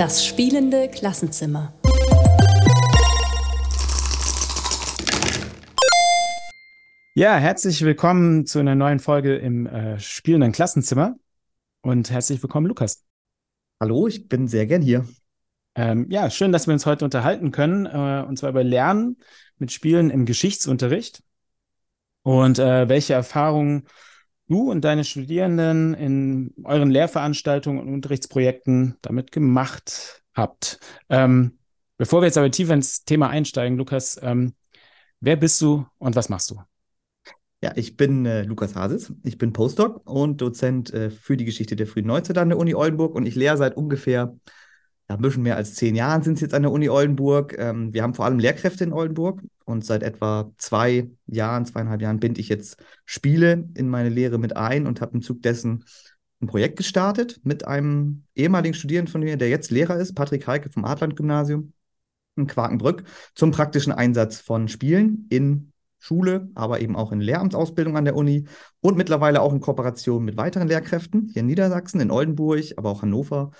Das spielende Klassenzimmer. Ja, herzlich willkommen zu einer neuen Folge im äh, spielenden Klassenzimmer und herzlich willkommen, Lukas. Hallo, ich bin sehr gern hier. Ähm, ja, schön, dass wir uns heute unterhalten können, äh, und zwar über Lernen mit Spielen im Geschichtsunterricht und äh, welche Erfahrungen du und deine Studierenden in euren Lehrveranstaltungen und Unterrichtsprojekten damit gemacht habt. Ähm, bevor wir jetzt aber tiefer ins Thema einsteigen, Lukas, ähm, wer bist du und was machst du? Ja, ich bin äh, Lukas Hasis. Ich bin Postdoc und Dozent äh, für die Geschichte der frühen Neuzeit an der Uni Oldenburg und ich lehre seit ungefähr ja, ein bisschen mehr als zehn Jahren sind es jetzt an der Uni Oldenburg. Ähm, wir haben vor allem Lehrkräfte in Oldenburg und seit etwa zwei Jahren, zweieinhalb Jahren binde ich jetzt Spiele in meine Lehre mit ein und habe im Zug dessen ein Projekt gestartet mit einem ehemaligen Studierenden von mir, der jetzt Lehrer ist, Patrick Heike vom Adland-Gymnasium in Quakenbrück, zum praktischen Einsatz von Spielen in Schule, aber eben auch in Lehramtsausbildung an der Uni und mittlerweile auch in Kooperation mit weiteren Lehrkräften hier in Niedersachsen, in Oldenburg, aber auch Hannover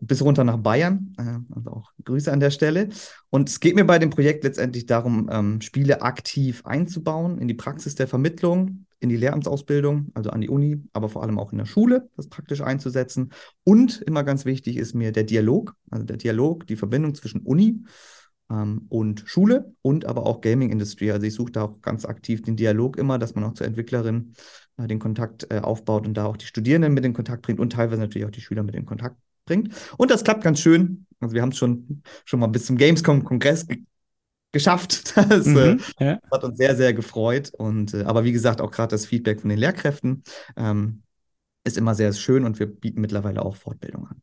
bis runter nach Bayern. Äh, also auch Grüße an der Stelle. Und es geht mir bei dem Projekt letztendlich darum, ähm, Spiele aktiv einzubauen in die Praxis der Vermittlung, in die Lehramtsausbildung, also an die Uni, aber vor allem auch in der Schule, das praktisch einzusetzen. Und immer ganz wichtig ist mir der Dialog, also der Dialog, die Verbindung zwischen Uni ähm, und Schule und aber auch Gaming Industry. Also ich suche da auch ganz aktiv den Dialog immer, dass man auch zur Entwicklerin äh, den Kontakt äh, aufbaut und da auch die Studierenden mit in Kontakt bringt und teilweise natürlich auch die Schüler mit in Kontakt bringt. Und das klappt ganz schön. Also wir haben es schon, schon mal bis zum Gamescom-Kongress ge geschafft. Das mhm, äh, ja. hat uns sehr, sehr gefreut. Und äh, aber wie gesagt, auch gerade das Feedback von den Lehrkräften ähm, ist immer sehr schön und wir bieten mittlerweile auch Fortbildung an.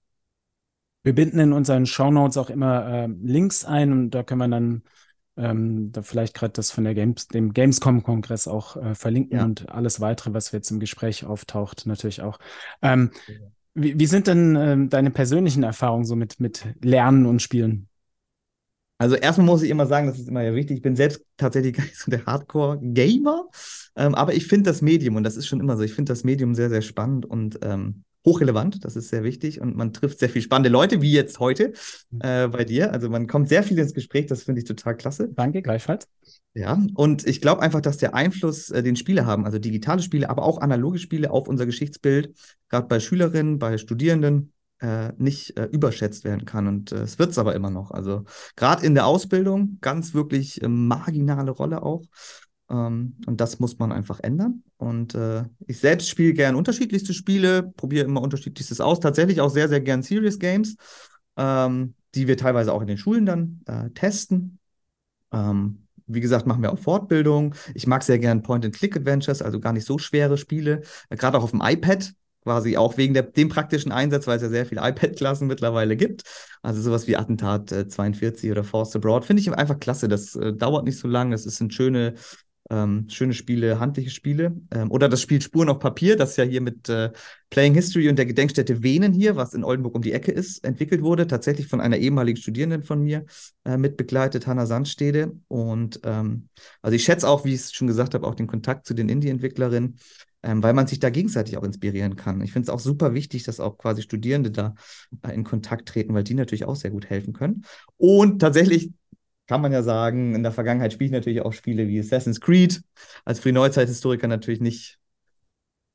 Wir binden in unseren Shownotes auch immer äh, Links ein und da können wir dann ähm, da vielleicht gerade das von der Games, dem Gamescom-Kongress auch äh, verlinken ja. und alles weitere, was jetzt im Gespräch auftaucht, natürlich auch. Ähm. Wie, wie sind denn ähm, deine persönlichen Erfahrungen so mit, mit Lernen und Spielen? Also erstmal muss ich immer sagen, das ist immer ja wichtig, ich bin selbst tatsächlich gar nicht so der Hardcore-Gamer, ähm, aber ich finde das Medium, und das ist schon immer so, ich finde das Medium sehr, sehr spannend und ähm, hochrelevant, das ist sehr wichtig und man trifft sehr viele spannende Leute, wie jetzt heute mhm. äh, bei dir. Also man kommt sehr viel ins Gespräch, das finde ich total klasse. Danke, gleichfalls. Ja, und ich glaube einfach, dass der Einfluss, äh, den Spiele haben, also digitale Spiele, aber auch analoge Spiele auf unser Geschichtsbild, gerade bei Schülerinnen, bei Studierenden, äh, nicht äh, überschätzt werden kann. Und äh, es wird es aber immer noch. Also gerade in der Ausbildung ganz wirklich äh, marginale Rolle auch. Ähm, und das muss man einfach ändern. Und äh, ich selbst spiele gern unterschiedlichste Spiele, probiere immer unterschiedlichstes aus. Tatsächlich auch sehr, sehr gern Serious Games, ähm, die wir teilweise auch in den Schulen dann testen. Ähm, wie gesagt, machen wir auch Fortbildung. Ich mag sehr gern Point-and-Click-Adventures, also gar nicht so schwere Spiele. Äh, gerade auch auf dem iPad, quasi auch wegen der, dem praktischen Einsatz, weil es ja sehr viele iPad-Klassen mittlerweile gibt. Also sowas wie Attentat äh, 42 oder Force Abroad finde ich einfach klasse. Das äh, dauert nicht so lange. Es sind schöne ähm, schöne Spiele, handliche Spiele. Ähm, oder das Spiel Spuren auf Papier, das ja hier mit äh, Playing History und der Gedenkstätte Venen hier, was in Oldenburg um die Ecke ist, entwickelt wurde. Tatsächlich von einer ehemaligen Studierenden von mir äh, mitbegleitet, Hanna Sandstede. Und ähm, also ich schätze auch, wie ich es schon gesagt habe, auch den Kontakt zu den Indie-Entwicklerinnen. Ähm, weil man sich da gegenseitig auch inspirieren kann. Ich finde es auch super wichtig, dass auch quasi Studierende da äh, in Kontakt treten, weil die natürlich auch sehr gut helfen können. Und tatsächlich kann man ja sagen, in der Vergangenheit spiele ich natürlich auch Spiele wie Assassin's Creed. Als Frühneuzeithistoriker natürlich nicht,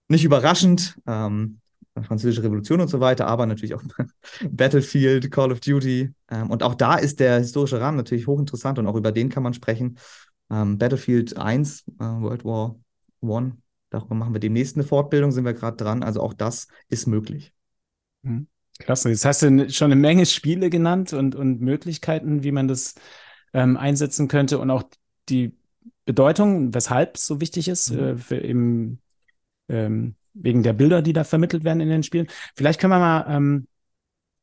nicht überraschend. Ähm, Französische Revolution und so weiter, aber natürlich auch Battlefield, Call of Duty. Ähm, und auch da ist der historische Rahmen natürlich hochinteressant und auch über den kann man sprechen. Ähm, Battlefield 1, äh, World War I, darüber machen wir demnächst eine Fortbildung, sind wir gerade dran. Also auch das ist möglich. Mhm. Klasse. Jetzt hast du schon eine Menge Spiele genannt und, und Möglichkeiten, wie man das ähm, einsetzen könnte und auch die Bedeutung, weshalb es so wichtig ist, mhm. äh, für eben ähm, wegen der Bilder, die da vermittelt werden in den Spielen. Vielleicht können wir mal, ähm,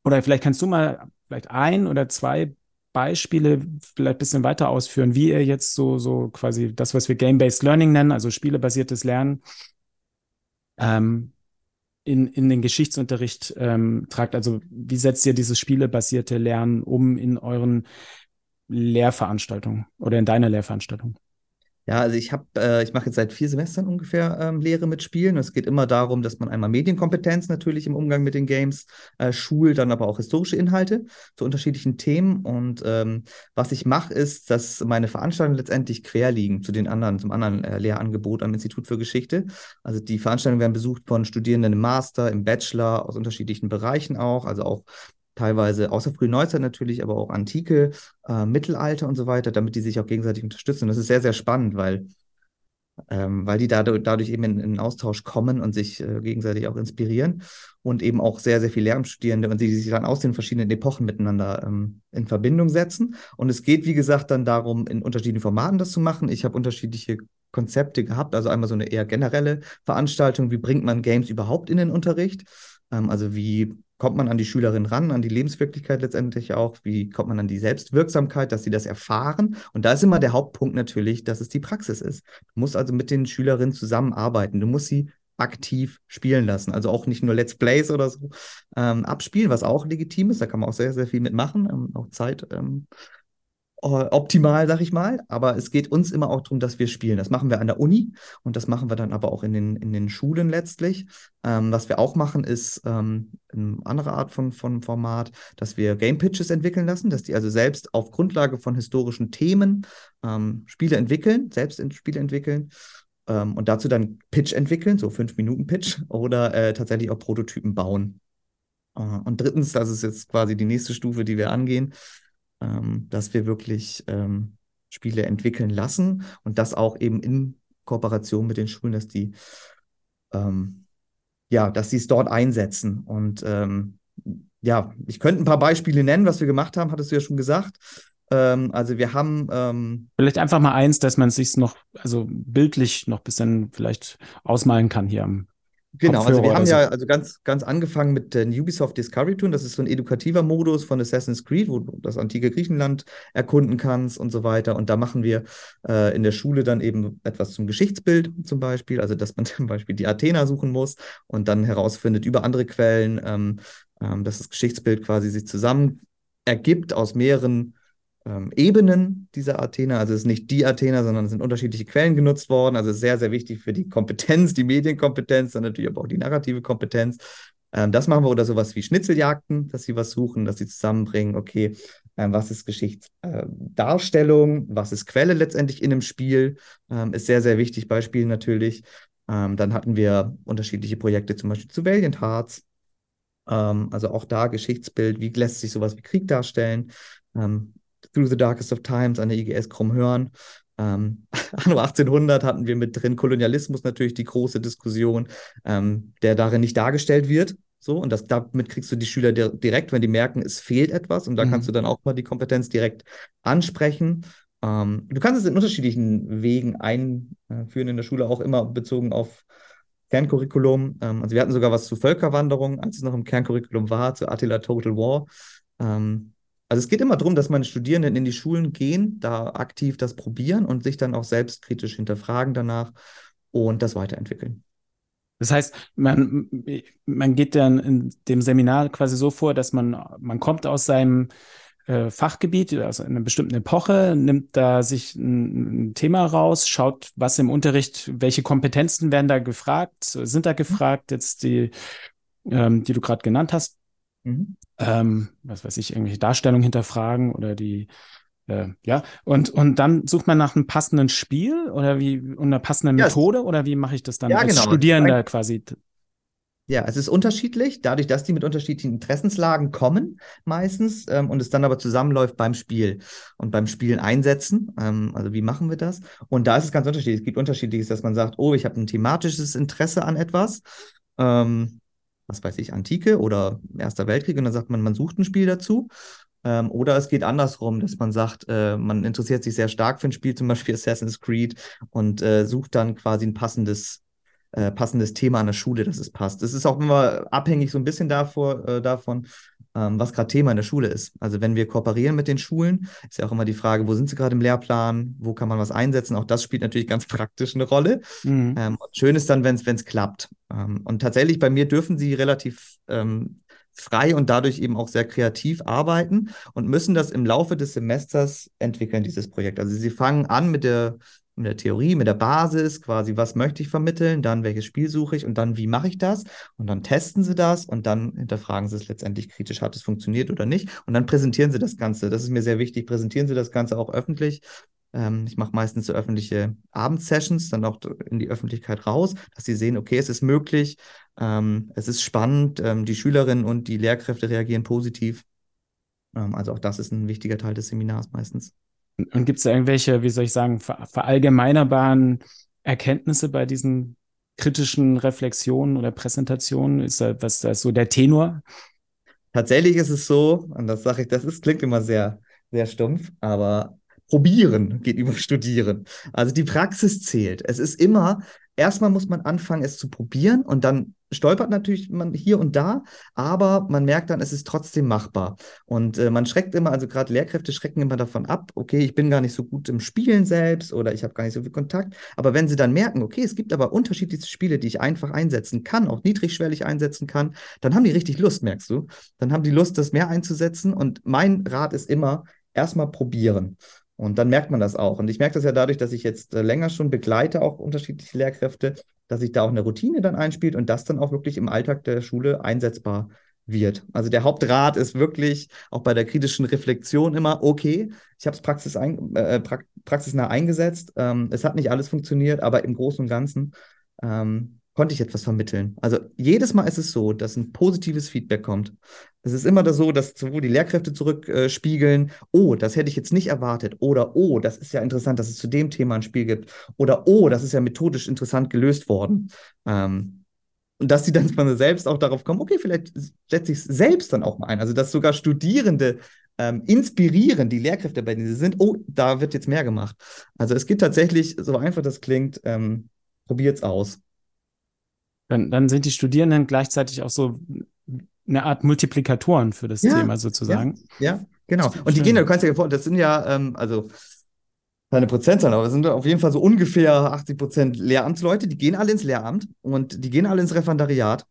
oder vielleicht kannst du mal vielleicht ein oder zwei Beispiele vielleicht ein bisschen weiter ausführen, wie ihr jetzt so, so quasi das, was wir Game-Based Learning nennen, also spielebasiertes Lernen, ähm, in, in den Geschichtsunterricht ähm, tragt. Also wie setzt ihr dieses spielebasierte Lernen um in euren Lehrveranstaltung oder in deiner Lehrveranstaltung? Ja, also ich habe, äh, ich mache jetzt seit vier Semestern ungefähr ähm, Lehre mit Spielen. Es geht immer darum, dass man einmal Medienkompetenz natürlich im Umgang mit den Games äh, schult, dann aber auch historische Inhalte zu unterschiedlichen Themen. Und ähm, was ich mache, ist, dass meine Veranstaltungen letztendlich quer liegen zu den anderen, zum anderen äh, Lehrangebot am Institut für Geschichte. Also die Veranstaltungen werden besucht von Studierenden im Master, im Bachelor, aus unterschiedlichen Bereichen auch, also auch teilweise außer frühe Neuzeit natürlich, aber auch Antike, äh, Mittelalter und so weiter, damit die sich auch gegenseitig unterstützen. Das ist sehr, sehr spannend, weil, ähm, weil die dadurch, dadurch eben in, in Austausch kommen und sich äh, gegenseitig auch inspirieren und eben auch sehr, sehr viele Lehramtsstudierende und die sich dann aus den verschiedenen Epochen miteinander ähm, in Verbindung setzen. Und es geht, wie gesagt, dann darum, in unterschiedlichen Formaten das zu machen. Ich habe unterschiedliche Konzepte gehabt, also einmal so eine eher generelle Veranstaltung, wie bringt man Games überhaupt in den Unterricht? Ähm, also wie kommt man an die Schülerin ran, an die Lebenswirklichkeit letztendlich auch? Wie kommt man an die Selbstwirksamkeit, dass sie das erfahren? Und da ist immer der Hauptpunkt natürlich, dass es die Praxis ist. Du musst also mit den Schülerinnen zusammenarbeiten. Du musst sie aktiv spielen lassen. Also auch nicht nur Let's Plays oder so ähm, abspielen, was auch legitim ist. Da kann man auch sehr, sehr viel mitmachen, ähm, auch Zeit ähm, äh, optimal, sag ich mal. Aber es geht uns immer auch darum, dass wir spielen. Das machen wir an der Uni und das machen wir dann aber auch in den, in den Schulen letztlich. Ähm, was wir auch machen, ist ähm, eine andere Art von, von Format, dass wir Game Pitches entwickeln lassen, dass die also selbst auf Grundlage von historischen Themen ähm, Spiele entwickeln, selbst in Spiele entwickeln ähm, und dazu dann Pitch entwickeln, so fünf Minuten Pitch oder äh, tatsächlich auch Prototypen bauen. Äh, und drittens, das ist jetzt quasi die nächste Stufe, die wir angehen, ähm, dass wir wirklich ähm, Spiele entwickeln lassen und das auch eben in Kooperation mit den Schulen, dass die ähm, ja, dass sie es dort einsetzen. Und ähm, ja, ich könnte ein paar Beispiele nennen, was wir gemacht haben, hattest du ja schon gesagt. Ähm, also wir haben ähm, vielleicht einfach mal eins, dass man es sich noch, also bildlich noch ein bisschen vielleicht ausmalen kann hier am Genau, also wir haben so. ja also ganz, ganz angefangen mit den Ubisoft Discovery Tour. Das ist so ein edukativer Modus von Assassin's Creed, wo du das antike Griechenland erkunden kannst und so weiter. Und da machen wir äh, in der Schule dann eben etwas zum Geschichtsbild zum Beispiel, also dass man zum Beispiel die Athener suchen muss und dann herausfindet über andere Quellen, ähm, ähm, dass das Geschichtsbild quasi sich zusammen ergibt aus mehreren ähm, Ebenen dieser Athener. Also es ist nicht die Athener, sondern es sind unterschiedliche Quellen genutzt worden. Also sehr, sehr wichtig für die Kompetenz, die Medienkompetenz, dann natürlich aber auch die narrative Kompetenz. Ähm, das machen wir oder sowas wie Schnitzeljagden, dass sie was suchen, dass sie zusammenbringen, okay, ähm, was ist Geschichtsdarstellung, was ist Quelle letztendlich in einem Spiel, ähm, ist sehr, sehr wichtig, Beispiel natürlich. Ähm, dann hatten wir unterschiedliche Projekte, zum Beispiel zu Valiant Hearts. Ähm, also auch da Geschichtsbild, wie lässt sich sowas wie Krieg darstellen? Ähm, Through the Darkest of Times an der IGS Krummhörn. Ähm, anno 1800 hatten wir mit drin Kolonialismus natürlich die große Diskussion, ähm, der darin nicht dargestellt wird. So, und das, damit kriegst du die Schüler direkt, wenn die merken, es fehlt etwas. Und da mhm. kannst du dann auch mal die Kompetenz direkt ansprechen. Ähm, du kannst es in unterschiedlichen Wegen einführen in der Schule, auch immer bezogen auf Kerncurriculum. Ähm, also wir hatten sogar was zu Völkerwanderung, als es noch im Kerncurriculum war, zu Attila Total War. Ähm, also es geht immer darum, dass meine Studierenden in die Schulen gehen, da aktiv das probieren und sich dann auch selbstkritisch hinterfragen danach und das weiterentwickeln. Das heißt, man, man geht dann in dem Seminar quasi so vor, dass man, man kommt aus seinem äh, Fachgebiet, also in einer bestimmten Epoche, nimmt da sich ein, ein, Thema raus, schaut, was im Unterricht, welche Kompetenzen werden da gefragt, sind da gefragt, jetzt die, ähm, die du gerade genannt hast. Mhm. Ähm, was weiß ich, irgendwelche Darstellungen hinterfragen oder die, äh, ja, und, und dann sucht man nach einem passenden Spiel oder wie, und einer passenden ja, Methode oder wie mache ich das dann ja, als genau. Studierender quasi? Ja, es ist unterschiedlich, dadurch, dass die mit unterschiedlichen Interessenslagen kommen, meistens, ähm, und es dann aber zusammenläuft beim Spiel und beim Spielen einsetzen. Ähm, also, wie machen wir das? Und da ist es ganz unterschiedlich. Es gibt unterschiedliches, dass man sagt, oh, ich habe ein thematisches Interesse an etwas. Ähm, was weiß ich, Antike oder Erster Weltkrieg und dann sagt man, man sucht ein Spiel dazu. Ähm, oder es geht andersrum, dass man sagt, äh, man interessiert sich sehr stark für ein Spiel, zum Beispiel Assassin's Creed, und äh, sucht dann quasi ein passendes, äh, passendes Thema an der Schule, dass es passt. Es ist auch immer abhängig so ein bisschen davor, äh, davon, was gerade Thema in der Schule ist. Also wenn wir kooperieren mit den Schulen, ist ja auch immer die Frage, wo sind sie gerade im Lehrplan, wo kann man was einsetzen. Auch das spielt natürlich ganz praktisch eine Rolle. Mhm. Ähm, schön ist dann, wenn es klappt. Ähm, und tatsächlich bei mir dürfen sie relativ ähm, frei und dadurch eben auch sehr kreativ arbeiten und müssen das im Laufe des Semesters entwickeln, dieses Projekt. Also sie fangen an mit der mit der Theorie, mit der Basis, quasi, was möchte ich vermitteln, dann welches Spiel suche ich und dann wie mache ich das und dann testen sie das und dann hinterfragen sie es letztendlich kritisch, hat es funktioniert oder nicht und dann präsentieren sie das Ganze. Das ist mir sehr wichtig, präsentieren sie das Ganze auch öffentlich. Ähm, ich mache meistens so öffentliche Abendsessions, dann auch in die Öffentlichkeit raus, dass sie sehen, okay, es ist möglich, ähm, es ist spannend, ähm, die Schülerinnen und die Lehrkräfte reagieren positiv. Also auch das ist ein wichtiger Teil des Seminars meistens. Und gibt es irgendwelche, wie soll ich sagen, ver verallgemeinerbaren Erkenntnisse bei diesen kritischen Reflexionen oder Präsentationen? Ist da, was da so der Tenor? Tatsächlich ist es so, und das sage ich, das ist, klingt immer sehr, sehr stumpf, aber probieren geht über studieren. Also die Praxis zählt. Es ist immer, erstmal muss man anfangen, es zu probieren und dann stolpert natürlich man hier und da, aber man merkt dann, es ist trotzdem machbar. Und äh, man schreckt immer, also gerade Lehrkräfte schrecken immer davon ab, okay, ich bin gar nicht so gut im Spielen selbst oder ich habe gar nicht so viel Kontakt. Aber wenn sie dann merken, okay, es gibt aber unterschiedliche Spiele, die ich einfach einsetzen kann, auch niedrigschwellig einsetzen kann, dann haben die richtig Lust, merkst du. Dann haben die Lust, das mehr einzusetzen. Und mein Rat ist immer, erstmal probieren. Und dann merkt man das auch. Und ich merke das ja dadurch, dass ich jetzt äh, länger schon begleite, auch unterschiedliche Lehrkräfte, dass sich da auch eine Routine dann einspielt und das dann auch wirklich im Alltag der Schule einsetzbar wird. Also der Hauptrat ist wirklich auch bei der kritischen Reflexion immer, okay, ich habe es praxis ein, äh, pra praxisnah eingesetzt, ähm, es hat nicht alles funktioniert, aber im Großen und Ganzen ähm, konnte ich etwas vermitteln. Also jedes Mal ist es so, dass ein positives Feedback kommt. Es ist immer so, dass sowohl die Lehrkräfte zurückspiegeln, äh, oh, das hätte ich jetzt nicht erwartet, oder oh, das ist ja interessant, dass es zu dem Thema ein Spiel gibt, oder oh, das ist ja methodisch interessant gelöst worden. Ähm, und dass sie dann von selbst auch darauf kommen, okay, vielleicht setze ich es selbst dann auch mal ein. Also dass sogar Studierende ähm, inspirieren, die Lehrkräfte bei denen sie sind, oh, da wird jetzt mehr gemacht. Also es gibt tatsächlich, so einfach das klingt, ähm, probiert es aus. Dann, dann sind die Studierenden gleichzeitig auch so eine Art Multiplikatoren für das ja, Thema sozusagen. Ja, ja genau. Und die gehen, du kannst dir vorstellen, das sind ja, ähm, also keine Prozentzahl, aber es sind auf jeden Fall so ungefähr 80 Prozent Lehramtsleute, die gehen alle ins Lehramt und die gehen alle ins Referendariat.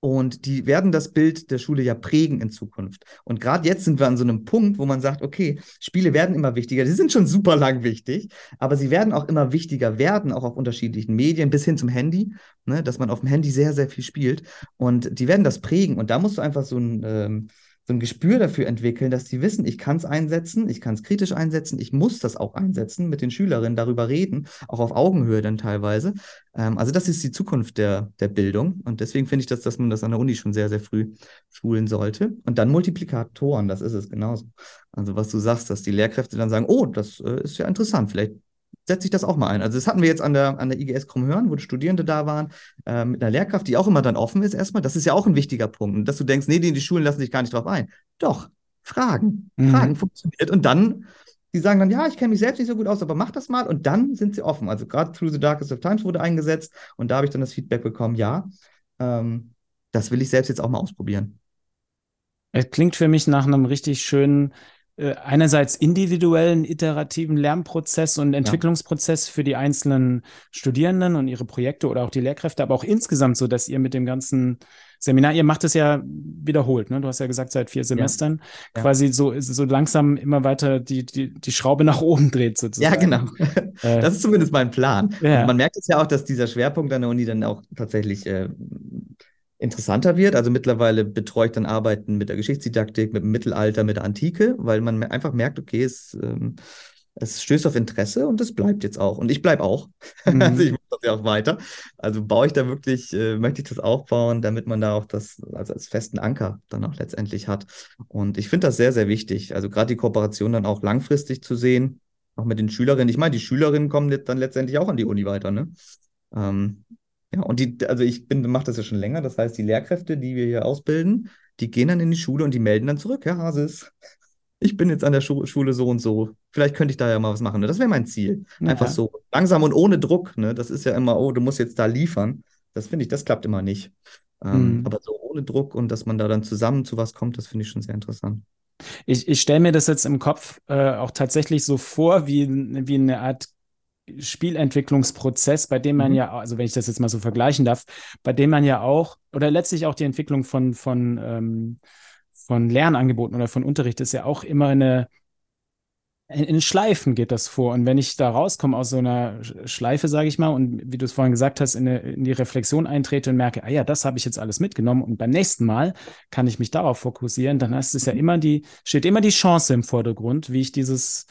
Und die werden das Bild der Schule ja prägen in Zukunft. Und gerade jetzt sind wir an so einem Punkt, wo man sagt, okay, Spiele werden immer wichtiger. Die sind schon super lang wichtig, aber sie werden auch immer wichtiger werden, auch auf unterschiedlichen Medien, bis hin zum Handy, ne, dass man auf dem Handy sehr, sehr viel spielt. Und die werden das prägen. Und da musst du einfach so ein, ähm, so ein Gespür dafür entwickeln, dass die wissen, ich kann es einsetzen, ich kann es kritisch einsetzen, ich muss das auch einsetzen, mit den Schülerinnen darüber reden, auch auf Augenhöhe dann teilweise. Ähm, also das ist die Zukunft der, der Bildung und deswegen finde ich, dass, dass man das an der Uni schon sehr, sehr früh schulen sollte. Und dann Multiplikatoren, das ist es genauso. Also was du sagst, dass die Lehrkräfte dann sagen, oh, das äh, ist ja interessant, vielleicht setze ich das auch mal ein. Also das hatten wir jetzt an der, an der IGS Krummhörn, wo die Studierende da waren, äh, mit einer Lehrkraft, die auch immer dann offen ist erstmal. Das ist ja auch ein wichtiger Punkt. Und dass du denkst, nee, die, die Schulen lassen sich gar nicht drauf ein. Doch, Fragen. Mhm. Fragen funktioniert. Und dann, die sagen dann, ja, ich kenne mich selbst nicht so gut aus, aber mach das mal. Und dann sind sie offen. Also gerade Through the Darkest of Times wurde eingesetzt und da habe ich dann das Feedback bekommen, ja, ähm, das will ich selbst jetzt auch mal ausprobieren. Es klingt für mich nach einem richtig schönen einerseits individuellen, iterativen Lernprozess und Entwicklungsprozess ja. für die einzelnen Studierenden und ihre Projekte oder auch die Lehrkräfte, aber auch insgesamt so, dass ihr mit dem ganzen Seminar, ihr macht es ja wiederholt, ne? Du hast ja gesagt, seit vier Semestern ja. quasi so, so langsam immer weiter die, die, die Schraube nach oben dreht sozusagen. Ja, genau. Äh, das ist zumindest mein Plan. Ja. Man merkt es ja auch, dass dieser Schwerpunkt an der Uni dann auch tatsächlich äh, interessanter wird. Also mittlerweile betreue ich dann Arbeiten mit der Geschichtsdidaktik, mit dem Mittelalter, mit der Antike, weil man einfach merkt, okay, es, ähm, es stößt auf Interesse und es bleibt jetzt auch. Und ich bleibe auch. Mhm. Also ich mache das ja auch weiter. Also baue ich da wirklich, äh, möchte ich das aufbauen, damit man da auch das also als festen Anker dann auch letztendlich hat. Und ich finde das sehr, sehr wichtig. Also gerade die Kooperation dann auch langfristig zu sehen, auch mit den Schülerinnen. Ich meine, die Schülerinnen kommen dann letztendlich auch an die Uni weiter, ne? Ähm, ja, und die, also ich bin, mache das ja schon länger. Das heißt, die Lehrkräfte, die wir hier ausbilden, die gehen dann in die Schule und die melden dann zurück, Herr Hasis, ich bin jetzt an der Schu Schule so und so. Vielleicht könnte ich da ja mal was machen. Das wäre mein Ziel. Ja. Einfach so langsam und ohne Druck. Ne? Das ist ja immer, oh, du musst jetzt da liefern. Das finde ich, das klappt immer nicht. Ähm, mhm. Aber so ohne Druck und dass man da dann zusammen zu was kommt, das finde ich schon sehr interessant. Ich, ich stelle mir das jetzt im Kopf äh, auch tatsächlich so vor, wie, wie eine Art Spielentwicklungsprozess, bei dem man mhm. ja, also wenn ich das jetzt mal so vergleichen darf, bei dem man ja auch, oder letztlich auch die Entwicklung von, von, ähm, von Lernangeboten oder von Unterricht ist ja auch immer eine, in, Schleifen geht das vor. Und wenn ich da rauskomme aus so einer Schleife, sage ich mal, und wie du es vorhin gesagt hast, in, eine, in, die Reflexion eintrete und merke, ah ja, das habe ich jetzt alles mitgenommen und beim nächsten Mal kann ich mich darauf fokussieren, dann ist es ja mhm. immer die, steht immer die Chance im Vordergrund, wie ich dieses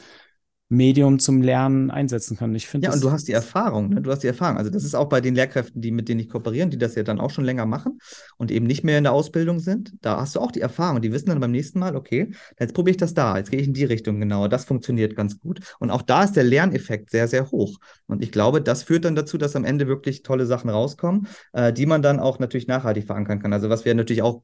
Medium zum Lernen einsetzen kann. Ich finde ja, und du hast die Erfahrung, ne? du hast die Erfahrung. Also das ist auch bei den Lehrkräften, die mit denen ich kooperieren, die das ja dann auch schon länger machen und eben nicht mehr in der Ausbildung sind. Da hast du auch die Erfahrung. Die wissen dann beim nächsten Mal, okay, jetzt probiere ich das da, jetzt gehe ich in die Richtung genauer. Das funktioniert ganz gut. Und auch da ist der Lerneffekt sehr, sehr hoch. Und ich glaube, das führt dann dazu, dass am Ende wirklich tolle Sachen rauskommen, äh, die man dann auch natürlich nachhaltig verankern kann. Also was wir natürlich auch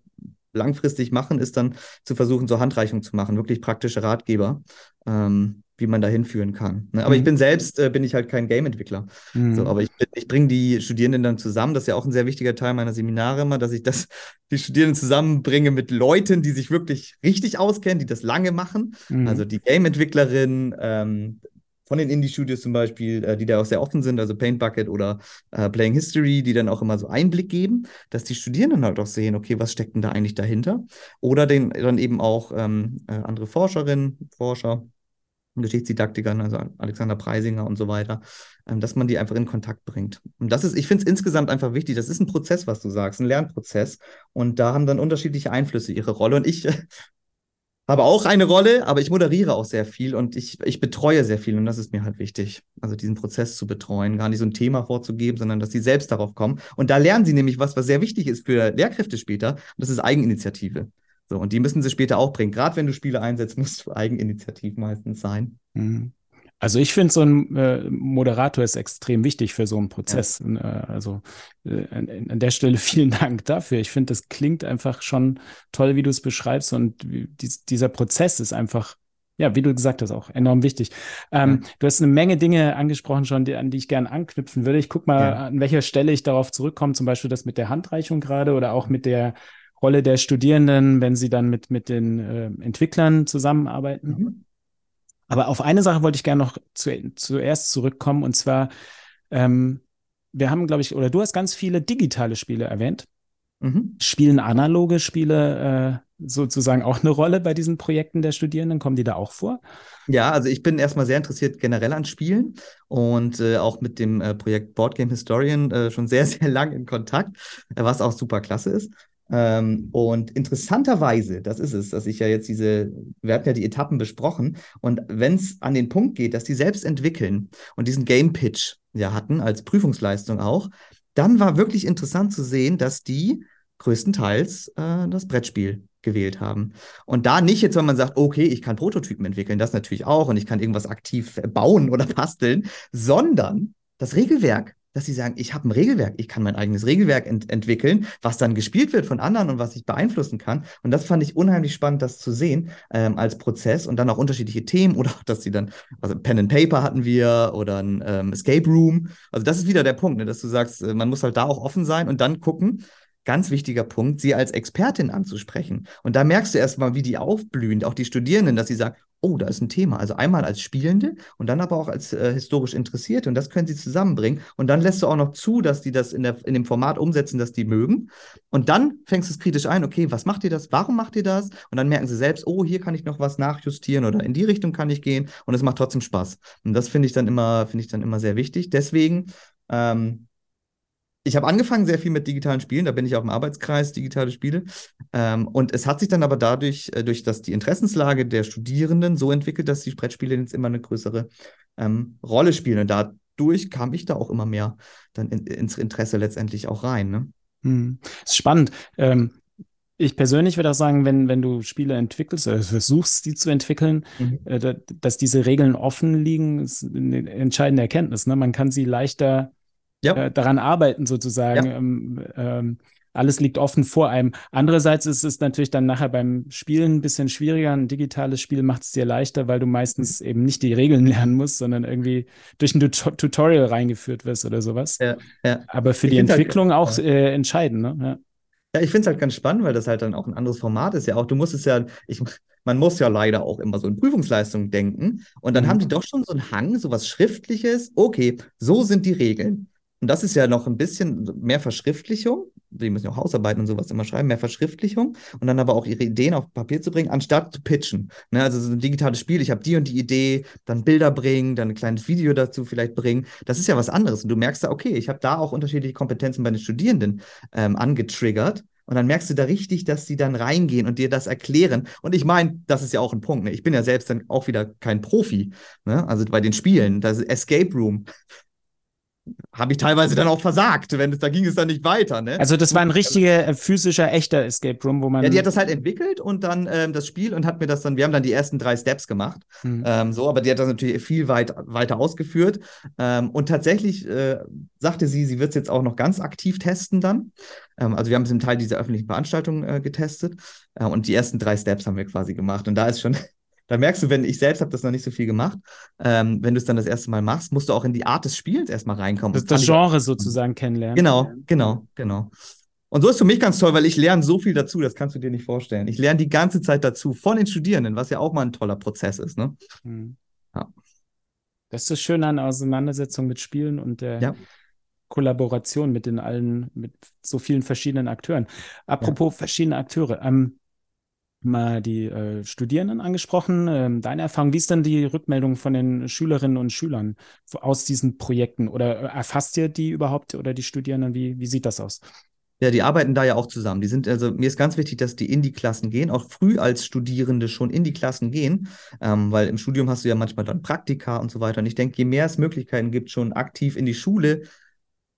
langfristig machen, ist dann zu versuchen, so Handreichungen zu machen, wirklich praktische Ratgeber. Ähm, wie man da hinführen kann. Ne? Aber mhm. ich bin selbst, äh, bin ich halt kein Game-Entwickler. Mhm. So, aber ich, ich bringe die Studierenden dann zusammen. Das ist ja auch ein sehr wichtiger Teil meiner Seminare immer, dass ich das, die Studierenden zusammenbringe mit Leuten, die sich wirklich richtig auskennen, die das lange machen. Mhm. Also die Game-Entwicklerin, ähm, von den Indie-Studios zum Beispiel, äh, die da auch sehr offen sind, also Paint Bucket oder äh, Playing History, die dann auch immer so Einblick geben, dass die Studierenden halt auch sehen, okay, was steckt denn da eigentlich dahinter? Oder den, dann eben auch ähm, äh, andere Forscherinnen, Forscher, Geschichtsdidaktikern, also Alexander Preisinger und so weiter, ähm, dass man die einfach in Kontakt bringt. Und das ist, ich finde es insgesamt einfach wichtig. Das ist ein Prozess, was du sagst, ein Lernprozess. Und da haben dann unterschiedliche Einflüsse ihre Rolle. Und ich habe auch eine Rolle, aber ich moderiere auch sehr viel und ich, ich betreue sehr viel. Und das ist mir halt wichtig, also diesen Prozess zu betreuen, gar nicht so ein Thema vorzugeben, sondern dass sie selbst darauf kommen. Und da lernen sie nämlich was, was sehr wichtig ist für Lehrkräfte später. Und das ist Eigeninitiative. So, und die müssen sie später auch bringen. Gerade wenn du Spiele einsetzt, musst du eigeninitiativ meistens sein. Mhm. Also ich finde, so ein äh, Moderator ist extrem wichtig für so einen Prozess. Ja. Äh, also äh, an, an, der Stelle vielen Dank dafür. Ich finde, das klingt einfach schon toll, wie du es beschreibst. Und dies, dieser Prozess ist einfach, ja, wie du gesagt hast, auch enorm wichtig. Ähm, ja. Du hast eine Menge Dinge angesprochen schon, die, an die ich gerne anknüpfen würde. Ich gucke mal, ja. an welcher Stelle ich darauf zurückkomme, zum Beispiel das mit der Handreichung gerade oder auch mit der Rolle der Studierenden, wenn sie dann mit, mit den äh, Entwicklern zusammenarbeiten. Mhm. Aber auf eine Sache wollte ich gerne noch zu, zuerst zurückkommen und zwar, ähm, wir haben, glaube ich, oder du hast ganz viele digitale Spiele erwähnt. Mhm. Spielen analoge Spiele äh, sozusagen auch eine Rolle bei diesen Projekten der Studierenden? Kommen die da auch vor? Ja, also ich bin erstmal sehr interessiert generell an Spielen und äh, auch mit dem äh, Projekt Board Game Historian äh, schon sehr, sehr lang in Kontakt, was auch super klasse ist. Ähm, und interessanterweise, das ist es, dass ich ja jetzt diese, wir hatten ja die Etappen besprochen, und wenn es an den Punkt geht, dass die selbst entwickeln und diesen Game Pitch ja hatten, als Prüfungsleistung auch, dann war wirklich interessant zu sehen, dass die größtenteils äh, das Brettspiel gewählt haben. Und da nicht jetzt, wenn man sagt, okay, ich kann Prototypen entwickeln, das natürlich auch, und ich kann irgendwas aktiv bauen oder basteln, sondern das Regelwerk dass sie sagen, ich habe ein Regelwerk, ich kann mein eigenes Regelwerk ent entwickeln, was dann gespielt wird von anderen und was ich beeinflussen kann. Und das fand ich unheimlich spannend, das zu sehen ähm, als Prozess und dann auch unterschiedliche Themen oder dass sie dann, also Pen and Paper hatten wir oder ein ähm, Escape Room. Also das ist wieder der Punkt, ne, dass du sagst, äh, man muss halt da auch offen sein und dann gucken, ganz wichtiger Punkt, sie als Expertin anzusprechen. Und da merkst du erstmal, wie die aufblühen, auch die Studierenden, dass sie sagen, oh, da ist ein Thema. Also einmal als Spielende und dann aber auch als äh, historisch Interessierte. Und das können sie zusammenbringen. Und dann lässt du auch noch zu, dass die das in, der, in dem Format umsetzen, das die mögen. Und dann fängst du es kritisch ein, okay, was macht ihr das? Warum macht ihr das? Und dann merken sie selbst, oh, hier kann ich noch was nachjustieren oder in die Richtung kann ich gehen. Und es macht trotzdem Spaß. Und das finde ich dann immer, finde ich dann immer sehr wichtig. Deswegen ähm, ich habe angefangen sehr viel mit digitalen Spielen, da bin ich auch im Arbeitskreis digitale Spiele. Ähm, und es hat sich dann aber dadurch, äh, durch das die Interessenslage der Studierenden so entwickelt, dass die Brettspiele jetzt immer eine größere ähm, Rolle spielen. Und dadurch kam ich da auch immer mehr dann in, ins Interesse letztendlich auch rein. Ne? Hm. Das ist spannend. Ähm, ich persönlich würde auch sagen, wenn, wenn du Spiele entwickelst oder versuchst, die zu entwickeln, mhm. äh, dass diese Regeln offen liegen, ist eine entscheidende Erkenntnis. Ne? Man kann sie leichter ja. äh, daran arbeiten sozusagen. Ja. Ähm, ähm, alles liegt offen vor einem. Andererseits ist es natürlich dann nachher beim Spielen ein bisschen schwieriger. Ein digitales Spiel macht es dir leichter, weil du meistens mhm. eben nicht die Regeln lernen musst, sondern irgendwie durch ein Tut Tutorial reingeführt wirst oder sowas. Ja, ja. Aber für ich die halt Entwicklung halt, auch äh, entscheidend. Ne? Ja. Ja, ich finde es halt ganz spannend, weil das halt dann auch ein anderes Format ist. Ja, auch du musst es ja, ich, man muss ja leider auch immer so in Prüfungsleistungen denken. Und dann mhm. haben die doch schon so einen Hang, so was Schriftliches. Okay, so sind die Regeln. Und das ist ja noch ein bisschen mehr Verschriftlichung, die müssen ja auch Hausarbeiten und sowas immer schreiben, mehr Verschriftlichung und dann aber auch ihre Ideen auf Papier zu bringen, anstatt zu pitchen. Ne? Also so ein digitales Spiel, ich habe die und die Idee, dann Bilder bringen, dann ein kleines Video dazu vielleicht bringen. Das ist ja was anderes. Und du merkst da, okay, ich habe da auch unterschiedliche Kompetenzen bei den Studierenden ähm, angetriggert. Und dann merkst du da richtig, dass sie dann reingehen und dir das erklären. Und ich meine, das ist ja auch ein Punkt. Ne? Ich bin ja selbst dann auch wieder kein Profi. Ne? Also bei den Spielen, das Escape Room habe ich teilweise dann auch versagt, wenn es da ging es dann nicht weiter. Ne? Also das war ein richtiger äh, physischer echter Escape Room, wo man ja, die hat das halt entwickelt und dann ähm, das Spiel und hat mir das dann, wir haben dann die ersten drei Steps gemacht, mhm. ähm, so, aber die hat das natürlich viel weit, weiter ausgeführt ähm, und tatsächlich äh, sagte sie, sie wird es jetzt auch noch ganz aktiv testen dann. Ähm, also wir haben es im Teil dieser öffentlichen Veranstaltung äh, getestet äh, und die ersten drei Steps haben wir quasi gemacht und da ist schon da merkst du, wenn ich selbst habe das noch nicht so viel gemacht, ähm, wenn du es dann das erste Mal machst, musst du auch in die Art des Spiels erstmal reinkommen. Das, das Genre sozusagen kennenlernen. Genau, genau, genau. Und so ist für mich ganz toll, weil ich lerne so viel dazu, das kannst du dir nicht vorstellen. Ich lerne die ganze Zeit dazu von den Studierenden, was ja auch mal ein toller Prozess ist. Ne? Mhm. Ja. Das ist das Schöne an Auseinandersetzung mit Spielen und der ja. Kollaboration mit den allen, mit so vielen verschiedenen Akteuren. Apropos ja. verschiedene Akteure. Ähm, mal die äh, Studierenden angesprochen. Ähm, deine Erfahrung, wie ist denn die Rückmeldung von den Schülerinnen und Schülern aus diesen Projekten? Oder äh, erfasst ihr die überhaupt oder die Studierenden? Wie, wie sieht das aus? Ja, die arbeiten da ja auch zusammen. Die sind, also mir ist ganz wichtig, dass die in die Klassen gehen, auch früh als Studierende schon in die Klassen gehen, ähm, weil im Studium hast du ja manchmal dann Praktika und so weiter. Und ich denke, je mehr es Möglichkeiten gibt, schon aktiv in die Schule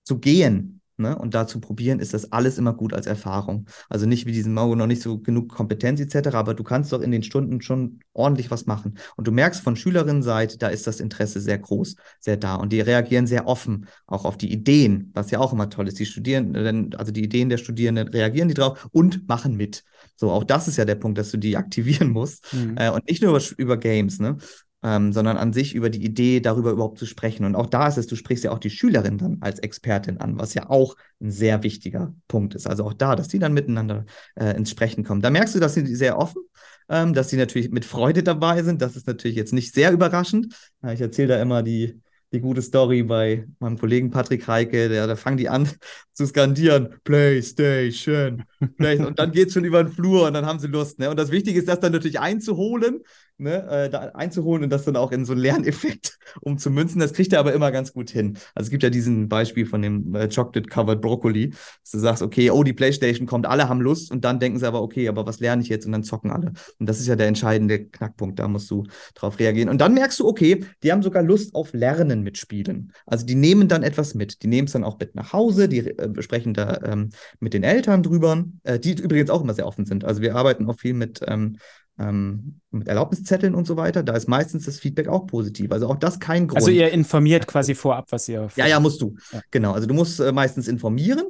zu gehen, Ne? Und da zu probieren, ist das alles immer gut als Erfahrung. Also nicht wie diesen Mago noch nicht so genug Kompetenz etc., aber du kannst doch in den Stunden schon ordentlich was machen. Und du merkst von Schülerinnenseite, da ist das Interesse sehr groß, sehr da. Und die reagieren sehr offen, auch auf die Ideen, was ja auch immer toll ist. Die Studierenden, also die Ideen der Studierenden reagieren die drauf und machen mit. So, auch das ist ja der Punkt, dass du die aktivieren musst. Mhm. Äh, und nicht nur über, über Games, ne? Ähm, sondern an sich über die Idee, darüber überhaupt zu sprechen. Und auch da ist es, du sprichst ja auch die Schülerin dann als Expertin an, was ja auch ein sehr wichtiger Punkt ist. Also auch da, dass die dann miteinander äh, ins Sprechen kommen. Da merkst du, dass sie sehr offen, ähm, dass sie natürlich mit Freude dabei sind. Das ist natürlich jetzt nicht sehr überraschend. ich erzähle da immer die, die gute Story bei meinem Kollegen Patrick Heike, der, da fangen die an zu skandieren, PlayStation, Play und dann geht es schon über den Flur und dann haben sie Lust. Ne? Und das Wichtige ist, das dann natürlich einzuholen ne, äh, da einzuholen und das dann auch in so einen Lerneffekt umzumünzen. Das kriegt er aber immer ganz gut hin. Also es gibt ja diesen Beispiel von dem äh, Chocolate-Covered Broccoli, dass du sagst, okay, oh, die Playstation kommt, alle haben Lust und dann denken sie aber, okay, aber was lerne ich jetzt? Und dann zocken alle. Und das ist ja der entscheidende Knackpunkt, da musst du drauf reagieren. Und dann merkst du, okay, die haben sogar Lust auf Lernen mit Spielen. Also die nehmen dann etwas mit. Die nehmen es dann auch mit nach Hause, die äh, besprechen da ähm, mit den Eltern drüber, äh, die übrigens auch immer sehr offen sind. Also wir arbeiten auch viel mit ähm, ähm, mit Erlaubniszetteln und so weiter, da ist meistens das Feedback auch positiv. Also auch das kein Grund. Also ihr informiert quasi vorab, was ihr. Ja, ja, musst du. Ja. Genau. Also du musst äh, meistens informieren.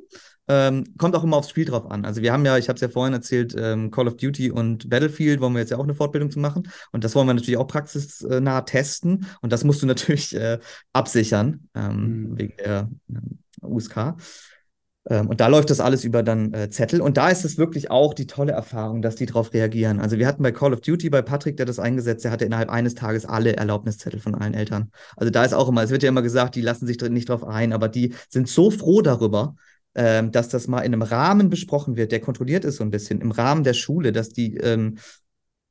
Ähm, kommt auch immer aufs Spiel drauf an. Also wir haben ja, ich habe es ja vorhin erzählt, ähm, Call of Duty und Battlefield wollen wir jetzt ja auch eine Fortbildung zu machen. Und das wollen wir natürlich auch praxisnah testen. Und das musst du natürlich äh, absichern, ähm, mhm. wegen der äh, USK. Ähm, und da läuft das alles über dann äh, Zettel. Und da ist es wirklich auch die tolle Erfahrung, dass die darauf reagieren. Also wir hatten bei Call of Duty, bei Patrick, der das eingesetzt, der hatte innerhalb eines Tages alle Erlaubniszettel von allen Eltern. Also da ist auch immer, es wird ja immer gesagt, die lassen sich nicht drauf ein, aber die sind so froh darüber, ähm, dass das mal in einem Rahmen besprochen wird, der kontrolliert ist so ein bisschen, im Rahmen der Schule, dass die ähm,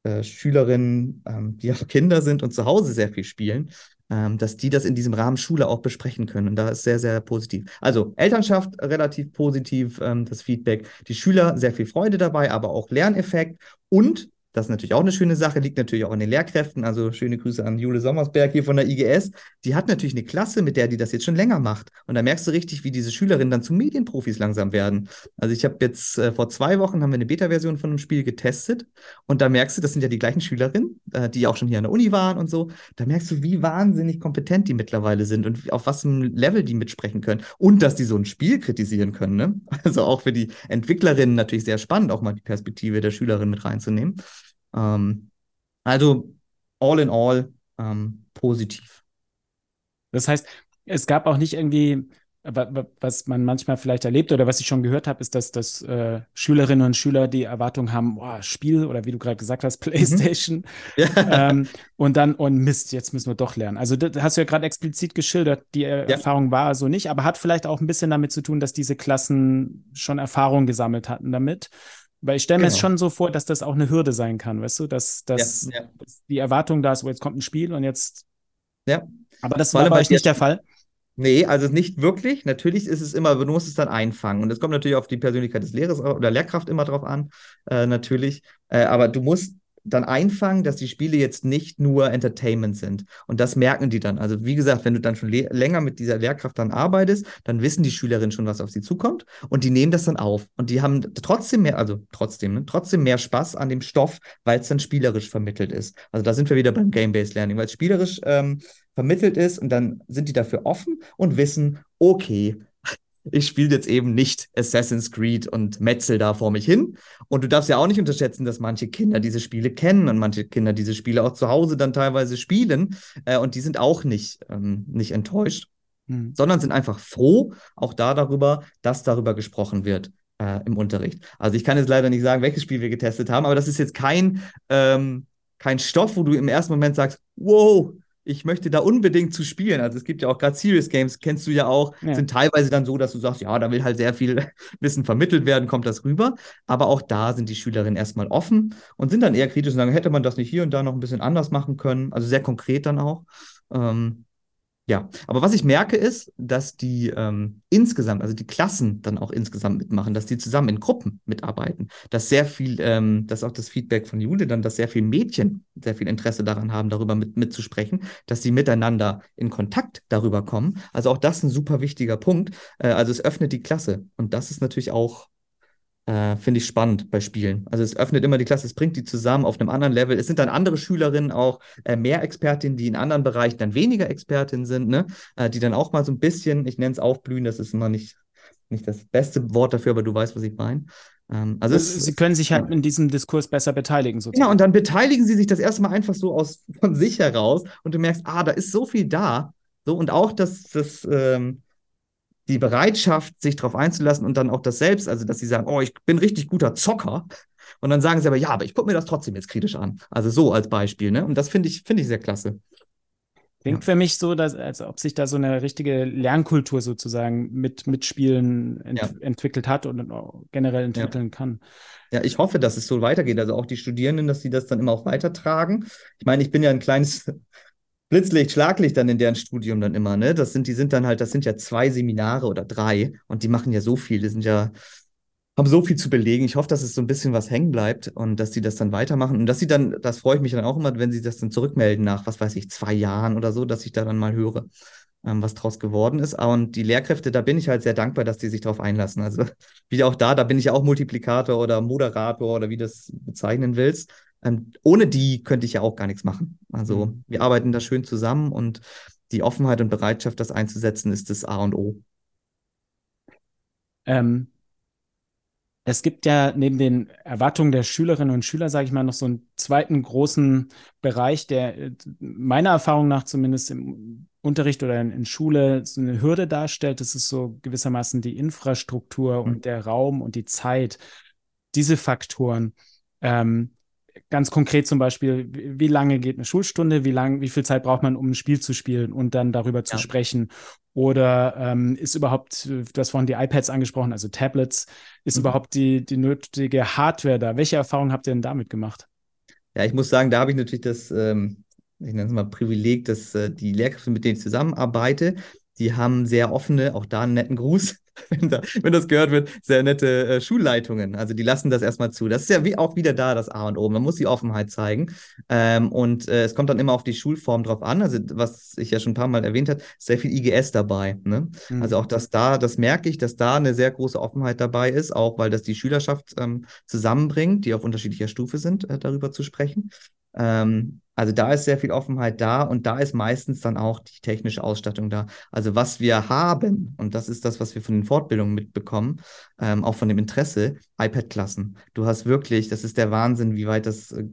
äh, Schülerinnen, ähm, die auch Kinder sind und zu Hause sehr viel spielen, ähm, dass die das in diesem Rahmen Schule auch besprechen können. Und da ist sehr, sehr positiv. Also Elternschaft relativ positiv, ähm, das Feedback. Die Schüler sehr viel Freude dabei, aber auch Lerneffekt. Und das ist natürlich auch eine schöne Sache, liegt natürlich auch an den Lehrkräften. Also schöne Grüße an Jule Sommersberg hier von der IGS. Die hat natürlich eine Klasse, mit der die das jetzt schon länger macht. Und da merkst du richtig, wie diese Schülerinnen dann zu Medienprofis langsam werden. Also ich habe jetzt äh, vor zwei Wochen haben wir eine Beta-Version von einem Spiel getestet und da merkst du, das sind ja die gleichen Schülerinnen, äh, die auch schon hier an der Uni waren und so. Da merkst du, wie wahnsinnig kompetent die mittlerweile sind und auf was einem Level die mitsprechen können und dass die so ein Spiel kritisieren können. Ne? Also auch für die Entwicklerinnen natürlich sehr spannend, auch mal die Perspektive der Schülerin mit reinzunehmen. Ähm, also all in all ähm, positiv. Das heißt, es gab auch nicht irgendwie was man manchmal vielleicht erlebt oder was ich schon gehört habe, ist, dass, dass äh, Schülerinnen und Schüler die Erwartung haben, boah, Spiel oder wie du gerade gesagt hast. Playstation. Mhm. Ja. Ähm, und dann, und Mist, jetzt müssen wir doch lernen. Also das hast du ja gerade explizit geschildert, die ja. Erfahrung war so nicht, aber hat vielleicht auch ein bisschen damit zu tun, dass diese Klassen schon Erfahrung gesammelt hatten damit. Weil ich stelle mir genau. es schon so vor, dass das auch eine Hürde sein kann, weißt du, dass, dass, ja, dass die Erwartung da ist, oh, jetzt kommt ein Spiel und jetzt. Ja. Aber das war bei euch nicht der Fall. Nee, also nicht wirklich. Natürlich ist es immer, du musst es dann einfangen. Und es kommt natürlich auf die Persönlichkeit des Lehrers oder Lehrkraft immer drauf an, äh, natürlich. Äh, aber du musst dann einfangen, dass die Spiele jetzt nicht nur Entertainment sind. Und das merken die dann. Also wie gesagt, wenn du dann schon länger mit dieser Lehrkraft dann arbeitest, dann wissen die Schülerinnen schon, was auf sie zukommt und die nehmen das dann auf. Und die haben trotzdem mehr, also trotzdem, ne, trotzdem mehr Spaß an dem Stoff, weil es dann spielerisch vermittelt ist. Also da sind wir wieder beim Game-Based Learning, weil es spielerisch ähm, vermittelt ist und dann sind die dafür offen und wissen, okay, ich spiele jetzt eben nicht Assassin's Creed und Metzel da vor mich hin. Und du darfst ja auch nicht unterschätzen, dass manche Kinder diese Spiele kennen und manche Kinder diese Spiele auch zu Hause dann teilweise spielen. Äh, und die sind auch nicht, ähm, nicht enttäuscht, mhm. sondern sind einfach froh, auch da darüber, dass darüber gesprochen wird. Äh, im Unterricht. Also ich kann jetzt leider nicht sagen, welches Spiel wir getestet haben, aber das ist jetzt kein, ähm, kein Stoff, wo du im ersten Moment sagst, wow, ich möchte da unbedingt zu spielen. Also es gibt ja auch gerade Serious Games, kennst du ja auch, ja. sind teilweise dann so, dass du sagst, ja, da will halt sehr viel Wissen vermittelt werden, kommt das rüber. Aber auch da sind die Schülerinnen erstmal offen und sind dann eher kritisch und sagen, hätte man das nicht hier und da noch ein bisschen anders machen können. Also sehr konkret dann auch. Ähm, ja, aber was ich merke ist, dass die ähm, insgesamt, also die Klassen dann auch insgesamt mitmachen, dass die zusammen in Gruppen mitarbeiten, dass sehr viel, ähm, dass auch das Feedback von Jule dann, dass sehr viele Mädchen sehr viel Interesse daran haben, darüber mit, mitzusprechen, dass sie miteinander in Kontakt darüber kommen. Also auch das ist ein super wichtiger Punkt. Äh, also es öffnet die Klasse und das ist natürlich auch äh, Finde ich spannend bei Spielen. Also es öffnet immer die Klasse, es bringt die zusammen auf einem anderen Level. Es sind dann andere Schülerinnen auch äh, mehr Expertinnen, die in anderen Bereichen dann weniger Expertinnen sind, ne? Äh, die dann auch mal so ein bisschen, ich nenne es aufblühen, das ist immer nicht, nicht das beste Wort dafür, aber du weißt, was ich meine. Ähm, also, also es, sie können sich halt ja. in diesem Diskurs besser beteiligen, sozusagen. Genau, und dann beteiligen sie sich das erste Mal einfach so aus von sich heraus und du merkst, ah, da ist so viel da. So, und auch das, das ähm, die Bereitschaft, sich darauf einzulassen und dann auch das Selbst, also dass sie sagen, oh, ich bin richtig guter Zocker. Und dann sagen sie aber, ja, aber ich gucke mir das trotzdem jetzt kritisch an. Also so als Beispiel, ne? Und das finde ich, finde ich sehr klasse. Klingt ja. für mich so, dass, als ob sich da so eine richtige Lernkultur sozusagen mit, mit Spielen ent ja. entwickelt hat und generell entwickeln ja. kann. Ja, ich hoffe, dass es so weitergeht. Also auch die Studierenden, dass sie das dann immer auch weitertragen. Ich meine, ich bin ja ein kleines Blitzlicht, Schlaglicht dann in deren Studium dann immer, ne? Das sind, die sind dann halt, das sind ja zwei Seminare oder drei und die machen ja so viel, die sind ja, haben so viel zu belegen. Ich hoffe, dass es so ein bisschen was hängen bleibt und dass sie das dann weitermachen und dass sie dann, das freue ich mich dann auch immer, wenn sie das dann zurückmelden nach, was weiß ich, zwei Jahren oder so, dass ich da dann mal höre, ähm, was draus geworden ist. Und die Lehrkräfte, da bin ich halt sehr dankbar, dass die sich darauf einlassen. Also wie auch da, da bin ich ja auch Multiplikator oder Moderator oder wie du das bezeichnen willst. Ähm, ohne die könnte ich ja auch gar nichts machen. Also mhm. wir arbeiten da schön zusammen und die Offenheit und Bereitschaft, das einzusetzen, ist das A und O. Ähm, es gibt ja neben den Erwartungen der Schülerinnen und Schüler, sage ich mal, noch so einen zweiten großen Bereich, der äh, meiner Erfahrung nach zumindest im Unterricht oder in, in Schule so eine Hürde darstellt. Das ist so gewissermaßen die Infrastruktur mhm. und der Raum und die Zeit. Diese Faktoren. Ähm, ganz konkret zum Beispiel, wie lange geht eine Schulstunde, wie lang, wie viel Zeit braucht man, um ein Spiel zu spielen und dann darüber zu ja. sprechen? Oder ähm, ist überhaupt, du hast vorhin die iPads angesprochen, also Tablets, ist mhm. überhaupt die, die nötige Hardware da? Welche Erfahrungen habt ihr denn damit gemacht? Ja, ich muss sagen, da habe ich natürlich das, ähm, ich nenne es mal Privileg, dass äh, die Lehrkräfte, mit denen ich zusammenarbeite, die haben sehr offene, auch da einen netten Gruß, wenn, da, wenn das gehört wird, sehr nette äh, Schulleitungen. Also die lassen das erstmal zu. Das ist ja wie, auch wieder da das A und O. Man muss die Offenheit zeigen. Ähm, und äh, es kommt dann immer auf die Schulform drauf an. Also was ich ja schon ein paar Mal erwähnt habe, sehr viel IGS dabei. Ne? Mhm. Also auch das da, das merke ich, dass da eine sehr große Offenheit dabei ist, auch weil das die Schülerschaft ähm, zusammenbringt, die auf unterschiedlicher Stufe sind, äh, darüber zu sprechen. Ähm, also da ist sehr viel Offenheit da und da ist meistens dann auch die technische Ausstattung da. Also was wir haben, und das ist das, was wir von den Fortbildungen mitbekommen, ähm, auch von dem Interesse, iPad-Klassen. Du hast wirklich, das ist der Wahnsinn, wie weit das äh,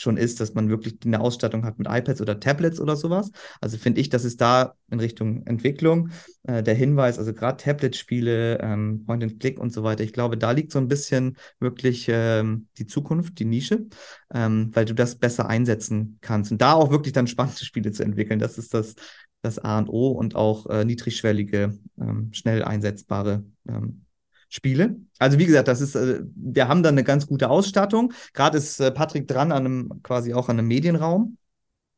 schon ist, dass man wirklich eine Ausstattung hat mit iPads oder Tablets oder sowas. Also finde ich, das ist da in Richtung Entwicklung äh, der Hinweis, also gerade Tablet-Spiele, ähm, Point-and-Click und so weiter. Ich glaube, da liegt so ein bisschen wirklich ähm, die Zukunft, die Nische, ähm, weil du das besser einsetzen kannst und da auch wirklich dann spannende Spiele zu entwickeln. Das ist das, das A und O und auch äh, niedrigschwellige, ähm, schnell einsetzbare ähm, Spiele. Also wie gesagt, das ist, äh, wir haben da eine ganz gute Ausstattung. Gerade ist äh, Patrick dran an einem, quasi auch an einem Medienraum.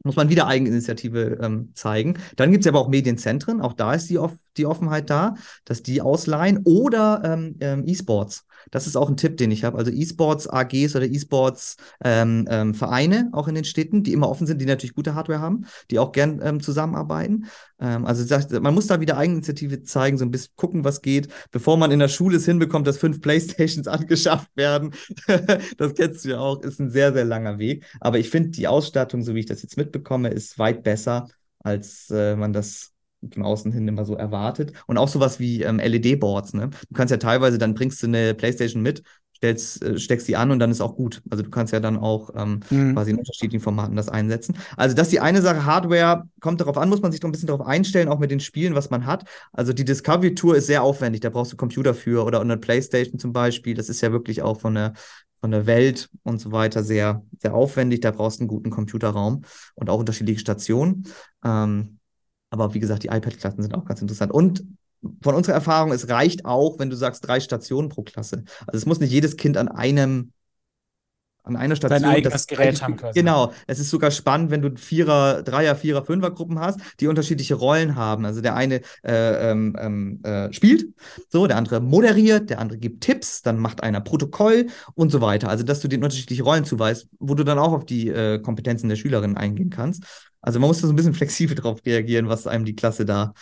Muss man wieder Eigeninitiative ähm, zeigen. Dann gibt es aber auch Medienzentren, auch da ist die, Off die Offenheit da, dass die ausleihen oder ähm, ähm, E-Sports. Das ist auch ein Tipp, den ich habe. Also E-Sports AGs oder E-Sports ähm, ähm, Vereine auch in den Städten, die immer offen sind, die natürlich gute Hardware haben, die auch gern ähm, zusammenarbeiten. Ähm, also man muss da wieder Eigeninitiative zeigen, so ein bisschen gucken, was geht, bevor man in der Schule es hinbekommt, dass fünf Playstations angeschafft werden. das kennst du ja auch, ist ein sehr, sehr langer Weg. Aber ich finde, die Ausstattung, so wie ich das jetzt mitbekomme, ist weit besser, als äh, man das von außen hin immer so erwartet. Und auch sowas wie ähm, LED-Boards, ne? Du kannst ja teilweise, dann bringst du eine Playstation mit, stellst, äh, steckst sie an und dann ist auch gut. Also du kannst ja dann auch ähm, mhm. quasi in unterschiedlichen Formaten das einsetzen. Also das ist die eine Sache. Hardware kommt darauf an, muss man sich doch ein bisschen darauf einstellen, auch mit den Spielen, was man hat. Also die Discovery Tour ist sehr aufwendig, da brauchst du Computer für oder eine Playstation zum Beispiel. Das ist ja wirklich auch von der von der Welt und so weiter sehr, sehr aufwendig. Da brauchst du einen guten Computerraum und auch unterschiedliche Stationen. Ähm, aber wie gesagt, die iPad-Klassen sind auch ganz interessant. Und von unserer Erfahrung, es reicht auch, wenn du sagst, drei Stationen pro Klasse. Also es muss nicht jedes Kind an einem an einer Station. Dein eigenes Gerät haben können. Genau. Es ist sogar spannend, wenn du Vierer, Dreier, Vierer, Fünfer Gruppen hast, die unterschiedliche Rollen haben. Also der eine äh, ähm, ähm, äh, spielt, so, der andere moderiert, der andere gibt Tipps, dann macht einer Protokoll und so weiter. Also, dass du den unterschiedliche Rollen zuweist, wo du dann auch auf die äh, Kompetenzen der Schülerinnen eingehen kannst. Also man muss da so ein bisschen flexibel drauf reagieren, was einem die Klasse da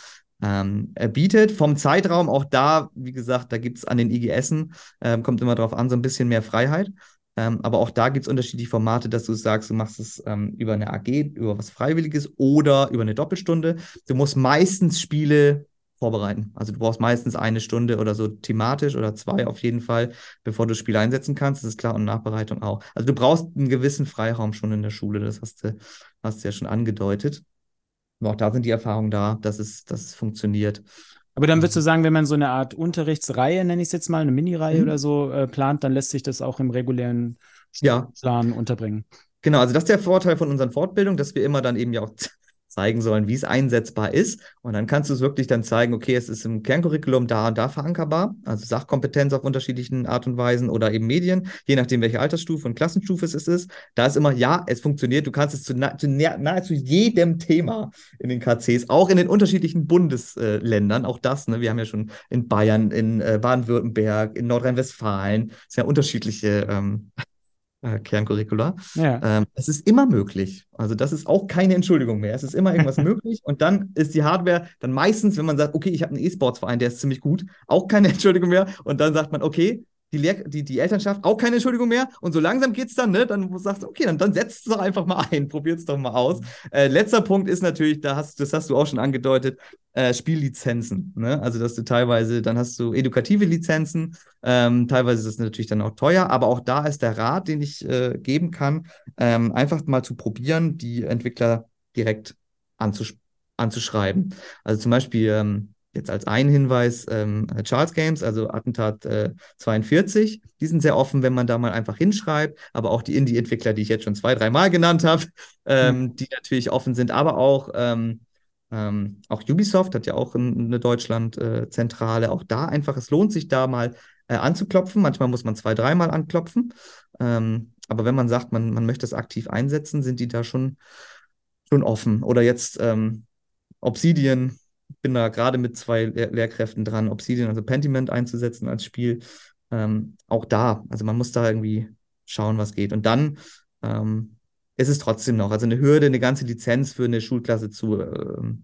ähm, bietet. Vom Zeitraum auch da, wie gesagt, da gibt es an den IGSen, äh, kommt immer drauf an, so ein bisschen mehr Freiheit. Ähm, aber auch da gibt es unterschiedliche Formate, dass du sagst, du machst es ähm, über eine AG, über was Freiwilliges oder über eine Doppelstunde. Du musst meistens Spiele vorbereiten. Also du brauchst meistens eine Stunde oder so thematisch oder zwei auf jeden Fall, bevor du das Spiel einsetzen kannst. Das ist klar und Nachbereitung auch. Also du brauchst einen gewissen Freiraum schon in der Schule. Das hast du, hast du ja schon angedeutet. Aber auch da sind die Erfahrungen da, dass es, dass es funktioniert. Aber dann würdest du sagen, wenn man so eine Art Unterrichtsreihe, nenne ich es jetzt mal, eine Mini-Reihe mhm. oder so äh, plant, dann lässt sich das auch im regulären ja. Plan unterbringen. Genau, also das ist der Vorteil von unseren Fortbildungen, dass wir immer dann eben ja auch zeigen sollen, wie es einsetzbar ist. Und dann kannst du es wirklich dann zeigen, okay, es ist im Kerncurriculum da und da verankerbar, also Sachkompetenz auf unterschiedlichen Art und Weisen oder eben Medien, je nachdem, welche Altersstufe und Klassenstufe es ist. Da ist immer, ja, es funktioniert, du kannst es zu, zu nahezu jedem Thema in den KCs, auch in den unterschiedlichen Bundesländern, auch das, ne, wir haben ja schon in Bayern, in äh, Baden-Württemberg, in Nordrhein-Westfalen, sehr unterschiedliche ähm, äh, Kerncurricula. Ja. Ähm, es ist immer möglich. Also das ist auch keine Entschuldigung mehr. Es ist immer irgendwas möglich und dann ist die Hardware dann meistens, wenn man sagt, okay, ich habe einen E-Sports-Verein, der ist ziemlich gut, auch keine Entschuldigung mehr und dann sagt man, okay, die, Lehr die, die Elternschaft auch keine Entschuldigung mehr. Und so langsam geht es dann, ne? Dann sagst du, okay, dann, dann setzt es doch einfach mal ein, probiert es doch mal aus. Äh, letzter Punkt ist natürlich, da hast, das hast du auch schon angedeutet, äh, Spiellizenzen. Ne? Also, dass du teilweise, dann hast du edukative Lizenzen, ähm, teilweise ist das natürlich dann auch teuer, aber auch da ist der Rat, den ich äh, geben kann, ähm, einfach mal zu probieren, die Entwickler direkt anzusch anzuschreiben. Also zum Beispiel, ähm, jetzt als ein Hinweis, ähm, Charles Games, also Attentat äh, 42, die sind sehr offen, wenn man da mal einfach hinschreibt, aber auch die Indie-Entwickler, die ich jetzt schon zwei, dreimal genannt habe, ähm, mhm. die natürlich offen sind, aber auch ähm, ähm, auch Ubisoft hat ja auch eine Deutschland-Zentrale. Äh, auch da einfach, es lohnt sich da mal äh, anzuklopfen. Manchmal muss man zwei, dreimal anklopfen. Ähm, aber wenn man sagt, man, man möchte es aktiv einsetzen, sind die da schon, schon offen. Oder jetzt ähm, Obsidian, bin da gerade mit zwei Lehr Lehrkräften dran, Obsidian, also Pentiment einzusetzen als Spiel. Ähm, auch da, also man muss da irgendwie schauen, was geht. Und dann ähm, ist es trotzdem noch. Also eine Hürde, eine ganze Lizenz für eine Schulklasse zu äh,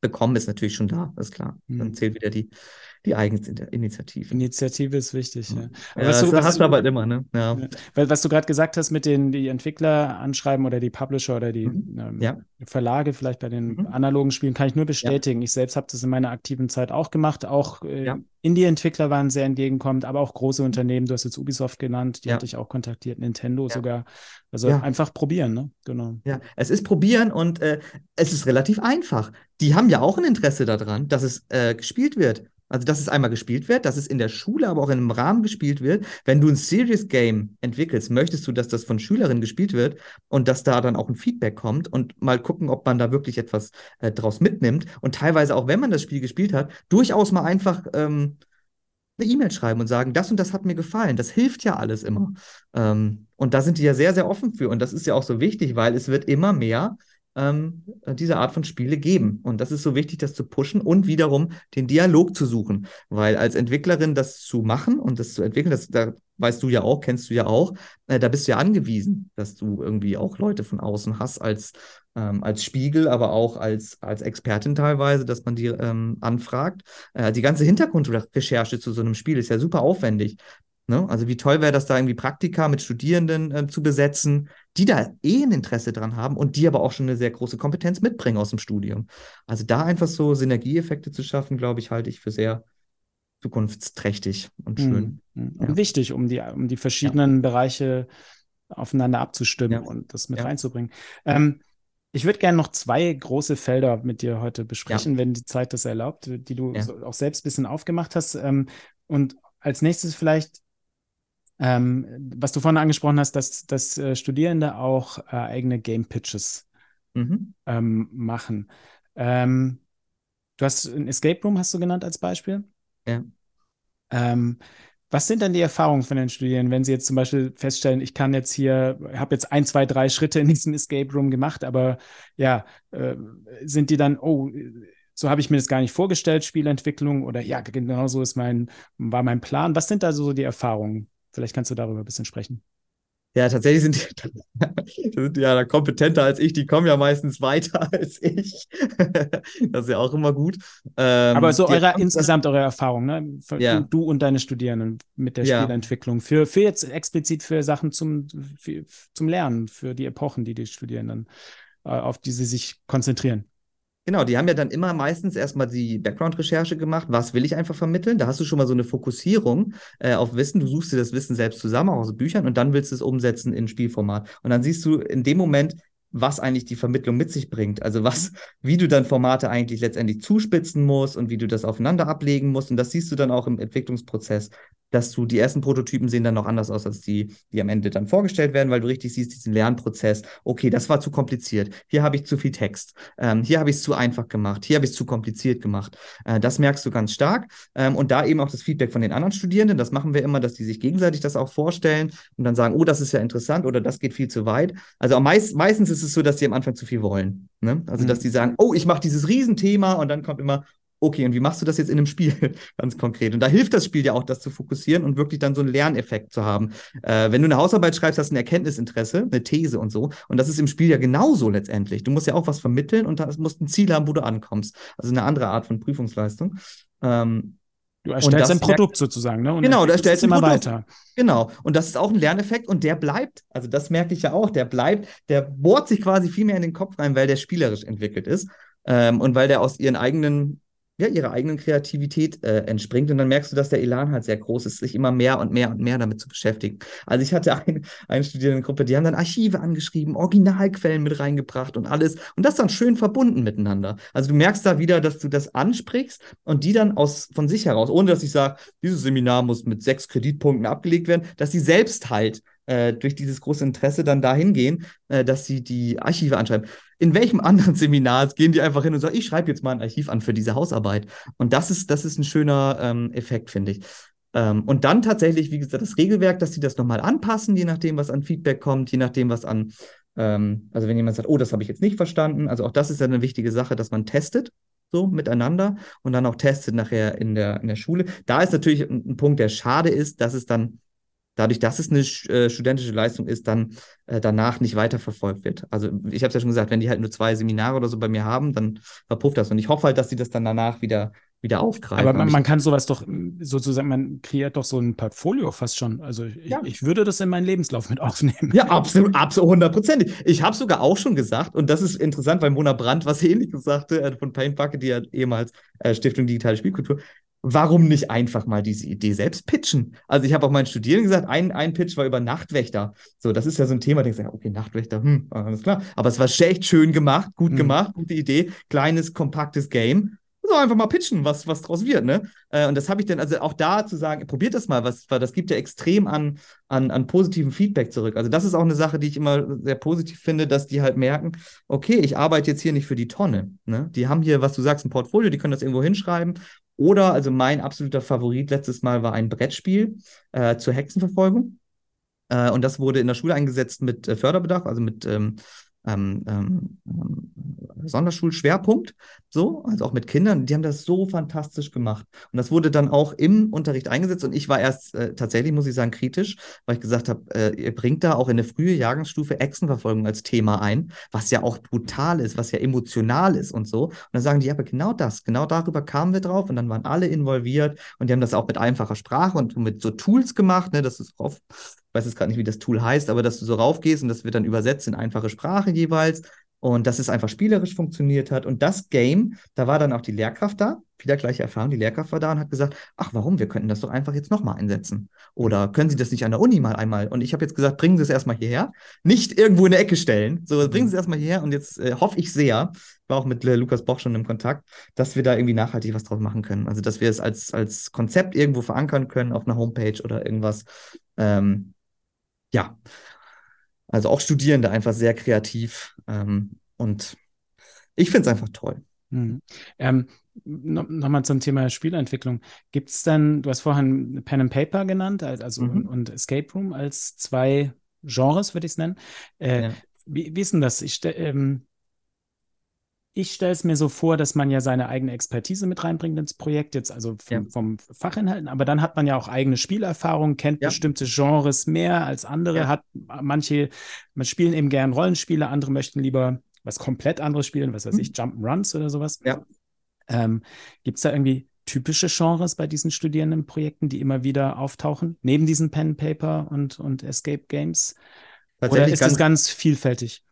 bekommen, ist natürlich schon da, ist klar. Mhm. Dann zählt wieder die, die Eigeninitiative. Initiative ist wichtig, ja. ja das du, hast du aber halt immer, ne? Ja. ja. Was du gerade gesagt hast mit den die Entwickler anschreiben oder die Publisher oder die mhm. ähm. Verlage vielleicht bei den mhm. analogen Spielen, kann ich nur bestätigen. Ich selbst habe das in meiner aktiven Zeit auch gemacht. Auch äh, Indie-Entwickler waren sehr entgegenkommend, aber auch große Unternehmen, du hast jetzt Ubisoft genannt, die hatte ich auch kontaktiert, Nintendo sogar. Also einfach probieren, ne? Genau. Ja, es ist probieren und äh, es ist relativ einfach. Die haben ja auch ein Interesse daran, dass es äh, gespielt wird. Also, dass es einmal gespielt wird, dass es in der Schule, aber auch in einem Rahmen gespielt wird. Wenn du ein Serious Game entwickelst, möchtest du, dass das von Schülerinnen gespielt wird und dass da dann auch ein Feedback kommt und mal gucken, ob man da wirklich etwas äh, draus mitnimmt. Und teilweise auch, wenn man das Spiel gespielt hat, durchaus mal einfach ähm, eine E-Mail schreiben und sagen, das und das hat mir gefallen. Das hilft ja alles immer. Ähm, und da sind die ja sehr, sehr offen für. Und das ist ja auch so wichtig, weil es wird immer mehr ähm, diese Art von Spiele geben. Und das ist so wichtig, das zu pushen und wiederum den Dialog zu suchen. Weil als Entwicklerin das zu machen und das zu entwickeln, das, da weißt du ja auch, kennst du ja auch, äh, da bist du ja angewiesen, dass du irgendwie auch Leute von außen hast als, ähm, als Spiegel, aber auch als, als Expertin teilweise, dass man die ähm, anfragt. Äh, die ganze Hintergrundrecherche zu so einem Spiel ist ja super aufwendig. Ne? Also wie toll wäre das da irgendwie Praktika mit Studierenden äh, zu besetzen, die da eh ein Interesse dran haben und die aber auch schon eine sehr große Kompetenz mitbringen aus dem Studium. Also da einfach so Synergieeffekte zu schaffen, glaube ich, halte ich für sehr zukunftsträchtig und schön. Mhm. Und ja. wichtig, um die, um die verschiedenen ja. Bereiche aufeinander abzustimmen ja. und das mit reinzubringen. Ähm, ich würde gerne noch zwei große Felder mit dir heute besprechen, wenn die Zeit das erlaubt, die du so auch selbst ein bisschen aufgemacht hast. Ähm, und als nächstes vielleicht ähm, was du vorhin angesprochen hast, dass, dass äh, Studierende auch äh, eigene Game Pitches mhm. ähm, machen. Ähm, du hast ein Escape Room, hast du genannt als Beispiel? Ja. Ähm, was sind dann die Erfahrungen von den Studierenden, wenn sie jetzt zum Beispiel feststellen, ich kann jetzt hier, habe jetzt ein, zwei, drei Schritte in diesem Escape Room gemacht, aber ja, äh, sind die dann, oh, so habe ich mir das gar nicht vorgestellt, Spielentwicklung oder ja, genau so ist mein, war mein Plan. Was sind da so die Erfahrungen? Vielleicht kannst du darüber ein bisschen sprechen. Ja, tatsächlich sind die, sind die ja kompetenter als ich. Die kommen ja meistens weiter als ich. das ist ja auch immer gut. Ähm, Aber so eure, insgesamt eure Erfahrung, ne? Ja. Du und deine Studierenden mit der ja. Spielentwicklung. Für, für jetzt explizit für Sachen zum, für, zum Lernen, für die Epochen, die die Studierenden, äh, auf die sie sich konzentrieren. Genau, die haben ja dann immer meistens erstmal die Background-Recherche gemacht. Was will ich einfach vermitteln? Da hast du schon mal so eine Fokussierung äh, auf Wissen. Du suchst dir das Wissen selbst zusammen, auch aus Büchern, und dann willst du es umsetzen in Spielformat. Und dann siehst du in dem Moment, was eigentlich die Vermittlung mit sich bringt. Also was, wie du dann Formate eigentlich letztendlich zuspitzen musst und wie du das aufeinander ablegen musst. Und das siehst du dann auch im Entwicklungsprozess, dass du die ersten Prototypen sehen dann noch anders aus als die, die am Ende dann vorgestellt werden, weil du richtig siehst diesen Lernprozess. Okay, das war zu kompliziert. Hier habe ich zu viel Text. Ähm, hier habe ich es zu einfach gemacht. Hier habe ich es zu kompliziert gemacht. Äh, das merkst du ganz stark. Ähm, und da eben auch das Feedback von den anderen Studierenden. Das machen wir immer, dass die sich gegenseitig das auch vorstellen und dann sagen, oh, das ist ja interessant oder das geht viel zu weit. Also meist, meistens ist es so, dass die am Anfang zu viel wollen. Ne? Also, mhm. dass die sagen, oh, ich mache dieses Riesenthema und dann kommt immer, okay, und wie machst du das jetzt in einem Spiel ganz konkret? Und da hilft das Spiel ja auch, das zu fokussieren und wirklich dann so einen Lerneffekt zu haben. Äh, wenn du eine Hausarbeit schreibst, hast du ein Erkenntnisinteresse, eine These und so. Und das ist im Spiel ja genauso letztendlich. Du musst ja auch was vermitteln und da musst ein Ziel haben, wo du ankommst. Also eine andere Art von Prüfungsleistung. Ähm, Du erstellst ein Produkt sozusagen, ne? Und genau, du erstellst immer Produkt. weiter. Genau. Und das ist auch ein Lerneffekt und der bleibt, also das merke ich ja auch, der bleibt, der bohrt sich quasi viel mehr in den Kopf rein, weil der spielerisch entwickelt ist ähm, und weil der aus ihren eigenen ja, ihrer eigenen Kreativität äh, entspringt. Und dann merkst du, dass der Elan halt sehr groß ist, sich immer mehr und mehr und mehr damit zu beschäftigen. Also ich hatte ein, eine Studierendengruppe, die haben dann Archive angeschrieben, Originalquellen mit reingebracht und alles. Und das dann schön verbunden miteinander. Also du merkst da wieder, dass du das ansprichst und die dann aus von sich heraus, ohne dass ich sage, dieses Seminar muss mit sechs Kreditpunkten abgelegt werden, dass sie selbst halt äh, durch dieses große Interesse dann dahin gehen, äh, dass sie die Archive anschreiben. In welchem anderen Seminar gehen die einfach hin und sagen, ich schreibe jetzt mal ein Archiv an für diese Hausarbeit? Und das ist, das ist ein schöner ähm, Effekt, finde ich. Ähm, und dann tatsächlich, wie gesagt, das Regelwerk, dass sie das nochmal anpassen, je nachdem, was an Feedback kommt, je nachdem, was an, ähm, also wenn jemand sagt, oh, das habe ich jetzt nicht verstanden, also auch das ist ja eine wichtige Sache, dass man testet so miteinander und dann auch testet nachher in der, in der Schule. Da ist natürlich ein, ein Punkt, der schade ist, dass es dann dadurch, dass es eine äh, studentische Leistung ist, dann äh, danach nicht weiterverfolgt wird. Also ich habe es ja schon gesagt, wenn die halt nur zwei Seminare oder so bei mir haben, dann verpufft das. Und ich hoffe halt, dass sie das dann danach wieder wieder aufgreifen. Aber man, man, kann sowas doch sozusagen, man kreiert doch so ein Portfolio fast schon. Also ich, ja. ich würde das in meinen Lebenslauf mit aufnehmen. Ja, absolut, absolut, hundertprozentig. Ich habe sogar auch schon gesagt, und das ist interessant, weil Mona Brandt was ähnliches sagte, äh, von Paint Bucket, die ja ehemals äh, Stiftung Digitale Spielkultur, warum nicht einfach mal diese Idee selbst pitchen? Also ich habe auch meinen Studierenden gesagt, ein, ein Pitch war über Nachtwächter. So, das ist ja so ein Thema, da denkst du, okay, Nachtwächter, hm, alles klar. Aber es war echt schön gemacht, gut mhm. gemacht, gute Idee, kleines, kompaktes Game. So einfach mal pitchen, was, was draus wird, ne? Äh, und das habe ich dann, also auch da zu sagen, probiert das mal, was, weil das gibt ja extrem an, an, an positivem Feedback zurück. Also das ist auch eine Sache, die ich immer sehr positiv finde, dass die halt merken, okay, ich arbeite jetzt hier nicht für die Tonne. Ne? Die haben hier, was du sagst, ein Portfolio, die können das irgendwo hinschreiben oder, also mein absoluter Favorit letztes Mal war ein Brettspiel äh, zur Hexenverfolgung. Äh, und das wurde in der Schule eingesetzt mit äh, Förderbedarf, also mit ähm, ähm, ähm, ähm, Sonderschulschwerpunkt, so, also auch mit Kindern. Die haben das so fantastisch gemacht. Und das wurde dann auch im Unterricht eingesetzt. Und ich war erst äh, tatsächlich, muss ich sagen, kritisch, weil ich gesagt habe, äh, ihr bringt da auch in eine frühe Jahrgangsstufe Echsenverfolgung als Thema ein, was ja auch brutal ist, was ja emotional ist und so. Und dann sagen die, ja, aber genau das, genau darüber kamen wir drauf und dann waren alle involviert und die haben das auch mit einfacher Sprache und mit so Tools gemacht, ne, das ist oft weiß jetzt gerade nicht, wie das Tool heißt, aber dass du so raufgehst und das wird dann übersetzt in einfache Sprache jeweils und dass es einfach spielerisch funktioniert hat. Und das Game, da war dann auch die Lehrkraft da, wieder gleiche Erfahrung, die Lehrkraft war da und hat gesagt, ach warum, wir könnten das doch einfach jetzt nochmal einsetzen. Oder können Sie das nicht an der Uni mal einmal? Und ich habe jetzt gesagt, bringen Sie es erstmal hierher, nicht irgendwo in der Ecke stellen, so bringen Sie es erstmal hierher und jetzt äh, hoffe ich sehr, ich war auch mit äh, Lukas Boch schon im Kontakt, dass wir da irgendwie nachhaltig was draus machen können. Also dass wir es als, als Konzept irgendwo verankern können auf einer Homepage oder irgendwas. Ähm, ja, also auch Studierende einfach sehr kreativ ähm, und ich finde es einfach toll. Mhm. Ähm, Nochmal zum Thema Spielentwicklung. Gibt es denn, du hast vorhin Pen and Paper genannt, also mhm. und, und, Escape Room als zwei Genres, würde ich es nennen. Äh, ja. wie, wie, ist denn das? Ich, ähm, ich stelle es mir so vor, dass man ja seine eigene Expertise mit reinbringt ins Projekt, jetzt also vom, ja. vom Fachinhalten, aber dann hat man ja auch eigene Spielerfahrung, kennt ja. bestimmte Genres mehr als andere, ja. hat manche, man spielen eben gern Rollenspiele, andere möchten lieber was komplett anderes spielen, was weiß mhm. ich, Jump'n'Runs oder sowas. Ja. Ähm, Gibt es da irgendwie typische Genres bei diesen Studierendenprojekten, die immer wieder auftauchen, neben diesen Pen Paper und, und Escape Games? Oder ist das ganz vielfältig?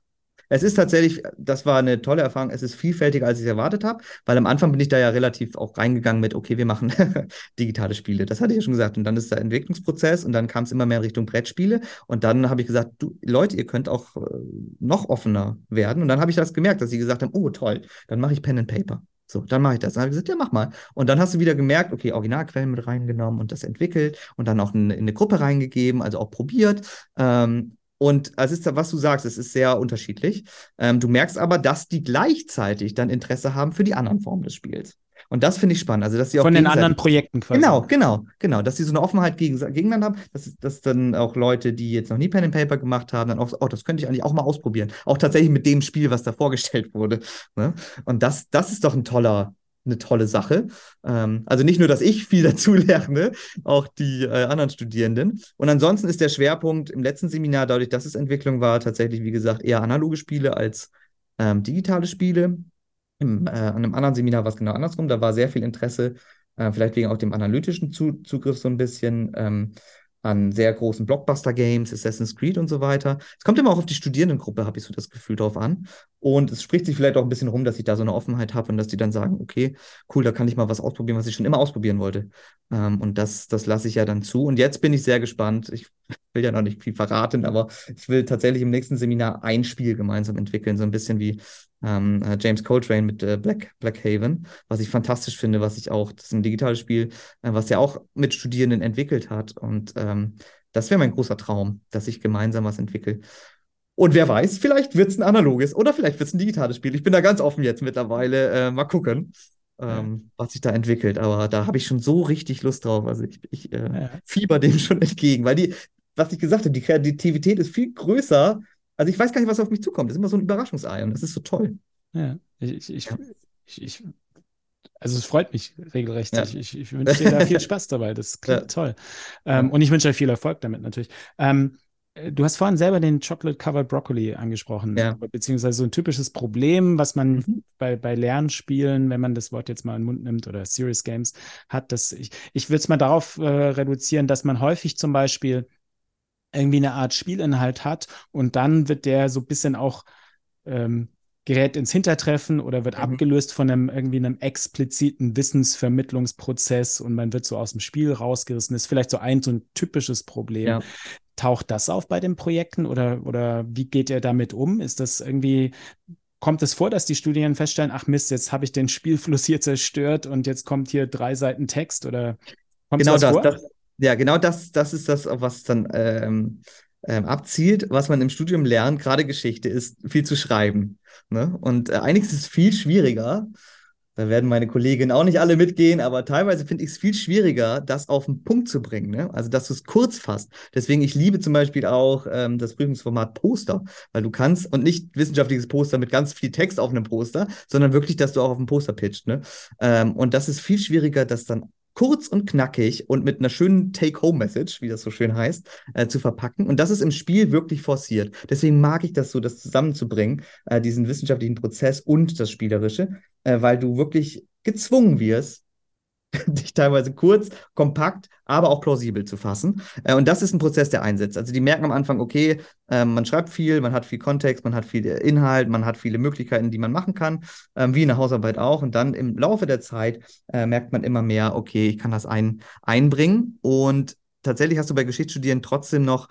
Es ist tatsächlich, das war eine tolle Erfahrung. Es ist vielfältiger, als ich es erwartet habe, weil am Anfang bin ich da ja relativ auch reingegangen mit, okay, wir machen digitale Spiele. Das hatte ich ja schon gesagt. Und dann ist der Entwicklungsprozess und dann kam es immer mehr Richtung Brettspiele. Und dann habe ich gesagt, du, Leute, ihr könnt auch äh, noch offener werden. Und dann habe ich das gemerkt, dass sie gesagt haben, oh toll, dann mache ich Pen and Paper. So, dann mache ich das. Dann habe ich gesagt, ja, mach mal. Und dann hast du wieder gemerkt, okay, Originalquellen mit reingenommen und das entwickelt und dann auch in, in eine Gruppe reingegeben, also auch probiert. Ähm, und es ist, was du sagst, es ist sehr unterschiedlich. Ähm, du merkst aber, dass die gleichzeitig dann Interesse haben für die anderen Formen des Spiels. Und das finde ich spannend. Also, dass sie auch Von den anderen Projekten quasi. Genau, genau, genau. Dass sie so eine Offenheit gegen, gegeneinander haben, dass, dass dann auch Leute, die jetzt noch nie Pen and Paper gemacht haben, dann auch so, oh, das könnte ich eigentlich auch mal ausprobieren. Auch tatsächlich mit dem Spiel, was da vorgestellt wurde. Ne? Und das, das ist doch ein toller, eine tolle Sache. Ähm, also nicht nur, dass ich viel dazu lerne, auch die äh, anderen Studierenden. Und ansonsten ist der Schwerpunkt im letzten Seminar, dadurch, dass es Entwicklung war, tatsächlich, wie gesagt, eher analoge Spiele als ähm, digitale Spiele. Im, äh, an einem anderen Seminar war es genau andersrum. Da war sehr viel Interesse, äh, vielleicht wegen auch dem analytischen Zu Zugriff so ein bisschen. Ähm, an sehr großen Blockbuster-Games, Assassin's Creed und so weiter. Es kommt immer auch auf die Studierendengruppe, habe ich so das Gefühl, drauf an. Und es spricht sich vielleicht auch ein bisschen rum, dass ich da so eine Offenheit habe und dass die dann sagen, okay, cool, da kann ich mal was ausprobieren, was ich schon immer ausprobieren wollte. Ähm, und das, das lasse ich ja dann zu. Und jetzt bin ich sehr gespannt. Ich will ja noch nicht viel verraten, aber ich will tatsächlich im nächsten Seminar ein Spiel gemeinsam entwickeln, so ein bisschen wie ähm, äh, James Coltrane mit äh, Black, Haven, was ich fantastisch finde, was ich auch, das ist ein digitales Spiel, äh, was er auch mit Studierenden entwickelt hat. Und ähm, das wäre mein großer Traum, dass ich gemeinsam was entwickle. Und wer weiß, vielleicht wird es ein analoges oder vielleicht wird es ein digitales Spiel. Ich bin da ganz offen jetzt mittlerweile. Äh, mal gucken, ähm, was sich da entwickelt. Aber da habe ich schon so richtig Lust drauf. Also ich, ich äh, ja. fieber dem schon entgegen, weil die, was ich gesagt habe, die Kreativität ist viel größer. Also ich weiß gar nicht, was auf mich zukommt. Das ist immer so ein Überraschungsei und das ist so toll. Ja, ich, ich, ja. ich, ich Also es freut mich regelrecht. Ja. Ich, ich, wünsche dir da viel Spaß dabei. Das klingt ja. toll. Ähm, und ich wünsche euch viel Erfolg damit natürlich. Ähm, äh, du hast vorhin selber den Chocolate Covered Broccoli angesprochen, ja. beziehungsweise so ein typisches Problem, was man mhm. bei, bei Lernspielen, wenn man das Wort jetzt mal in den Mund nimmt, oder Serious Games hat, dass ich, ich würde es mal darauf äh, reduzieren, dass man häufig zum Beispiel irgendwie eine Art Spielinhalt hat und dann wird der so ein bisschen auch ähm, gerät ins Hintertreffen oder wird mhm. abgelöst von einem irgendwie einem expliziten Wissensvermittlungsprozess und man wird so aus dem Spiel rausgerissen. Das ist vielleicht so ein so ein typisches Problem. Ja. Taucht das auf bei den Projekten oder, oder wie geht ihr damit um? Ist das irgendwie, kommt es vor, dass die Studierenden feststellen, ach Mist, jetzt habe ich den Spielfluss hier zerstört und jetzt kommt hier drei Seiten Text oder kommt genau das, das, ja, genau das, das ist das, was dann ähm, ähm, abzielt, was man im Studium lernt, gerade Geschichte, ist viel zu schreiben. Ne? Und äh, einiges ist viel schwieriger. Da werden meine Kolleginnen auch nicht alle mitgehen, aber teilweise finde ich es viel schwieriger, das auf den Punkt zu bringen. Ne? Also, dass du es kurz fasst. Deswegen, ich liebe zum Beispiel auch ähm, das Prüfungsformat Poster, weil du kannst, und nicht wissenschaftliches Poster mit ganz viel Text auf einem Poster, sondern wirklich, dass du auch auf dem Poster pitcht. Ne? Ähm, und das ist viel schwieriger, das dann kurz und knackig und mit einer schönen Take-Home-Message, wie das so schön heißt, äh, zu verpacken. Und das ist im Spiel wirklich forciert. Deswegen mag ich das so, das zusammenzubringen, äh, diesen wissenschaftlichen Prozess und das Spielerische, äh, weil du wirklich gezwungen wirst, dich teilweise kurz, kompakt, aber auch plausibel zu fassen. Äh, und das ist ein Prozess, der einsetzt. Also die merken am Anfang, okay, äh, man schreibt viel, man hat viel Kontext, man hat viel Inhalt, man hat viele Möglichkeiten, die man machen kann, äh, wie in der Hausarbeit auch. Und dann im Laufe der Zeit äh, merkt man immer mehr, okay, ich kann das ein, einbringen. Und tatsächlich hast du bei Geschichtsstudieren trotzdem noch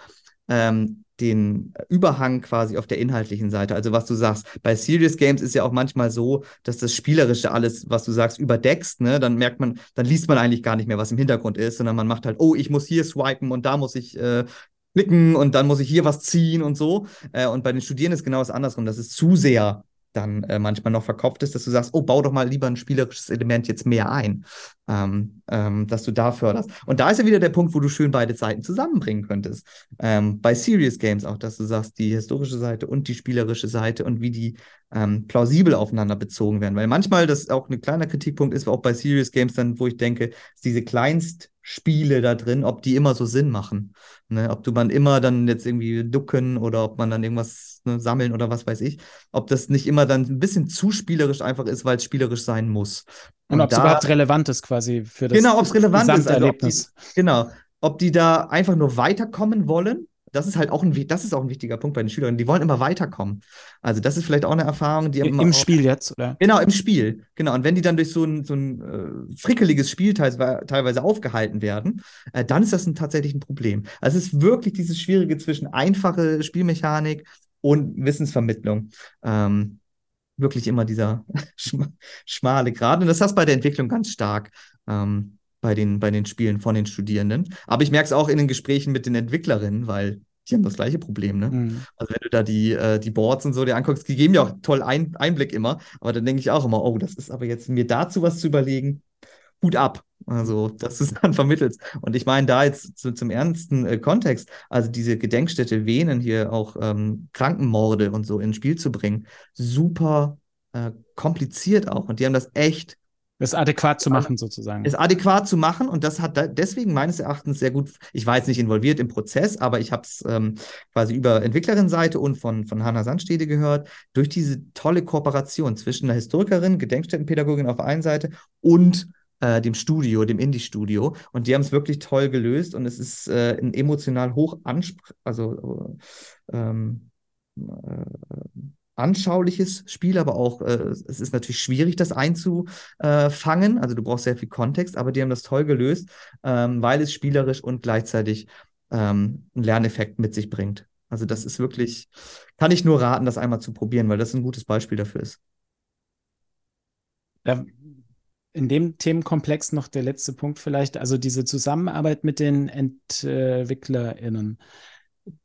ähm, den Überhang quasi auf der inhaltlichen Seite. Also was du sagst, bei Serious Games ist ja auch manchmal so, dass das Spielerische alles, was du sagst, überdeckst, ne? Dann merkt man, dann liest man eigentlich gar nicht mehr, was im Hintergrund ist, sondern man macht halt, oh, ich muss hier swipen und da muss ich äh, klicken und dann muss ich hier was ziehen und so. Äh, und bei den Studierenden ist genau das andersrum. Das ist zu sehr dann äh, manchmal noch verkopft ist, dass du sagst, oh, bau doch mal lieber ein spielerisches Element jetzt mehr ein, ähm, ähm, dass du da förderst. Und da ist ja wieder der Punkt, wo du schön beide Seiten zusammenbringen könntest. Ähm, bei Serious Games auch, dass du sagst, die historische Seite und die spielerische Seite und wie die ähm, plausibel aufeinander bezogen werden. Weil manchmal das auch ein kleiner Kritikpunkt ist, auch bei Serious Games dann, wo ich denke, diese kleinst Spiele da drin, ob die immer so Sinn machen. Ne? Ob du man immer dann jetzt irgendwie ducken oder ob man dann irgendwas ne, sammeln oder was weiß ich. Ob das nicht immer dann ein bisschen zu spielerisch einfach ist, weil es spielerisch sein muss. Und, Und ob es überhaupt relevant ist quasi für das Genau, ob es relevant ist. Also ob die, genau. Ob die da einfach nur weiterkommen wollen das ist halt auch ein, das ist auch ein wichtiger Punkt bei den Schülerinnen. Die wollen immer weiterkommen. Also das ist vielleicht auch eine Erfahrung, die Im, im Spiel jetzt, oder? Genau, im Spiel. Genau. Und wenn die dann durch so ein, so ein äh, frickeliges Spiel teilweise, teilweise aufgehalten werden, äh, dann ist das ein, tatsächlich ein Problem. Also es ist wirklich dieses Schwierige zwischen einfache Spielmechanik und Wissensvermittlung. Ähm, wirklich immer dieser schmale Grad. Und das hast du bei der Entwicklung ganz stark. Ähm, bei den, bei den Spielen von den Studierenden. Aber ich merke es auch in den Gesprächen mit den Entwicklerinnen, weil die haben das gleiche Problem, ne? Mhm. Also wenn du da die, äh, die Boards und so dir anguckst, die geben ja auch toll ein, Einblick immer, aber dann denke ich auch immer, oh, das ist aber jetzt mir dazu was zu überlegen, Hut ab. Also, das ist dann vermittelt. Und ich meine, da jetzt zu, zum ernsten äh, Kontext, also diese Gedenkstätte Venen hier auch ähm, Krankenmorde und so ins Spiel zu bringen, super äh, kompliziert auch. Und die haben das echt das adäquat zu machen, sozusagen. Es adäquat zu machen und das hat da deswegen meines Erachtens sehr gut, ich war jetzt nicht involviert im Prozess, aber ich habe es ähm, quasi über Entwicklerinnenseite und von, von Hanna Sandstede gehört, durch diese tolle Kooperation zwischen einer Historikerin, Gedenkstättenpädagogin auf der einen Seite und äh, dem Studio, dem Indie-Studio. Und die haben es wirklich toll gelöst und es ist äh, ein emotional hoch also ähm, äh, anschauliches Spiel, aber auch, äh, es ist natürlich schwierig, das einzufangen. Also du brauchst sehr viel Kontext, aber die haben das toll gelöst, ähm, weil es spielerisch und gleichzeitig ähm, einen Lerneffekt mit sich bringt. Also das ist wirklich, kann ich nur raten, das einmal zu probieren, weil das ein gutes Beispiel dafür ist. Ja, in dem Themenkomplex noch der letzte Punkt vielleicht, also diese Zusammenarbeit mit den EntwicklerInnen,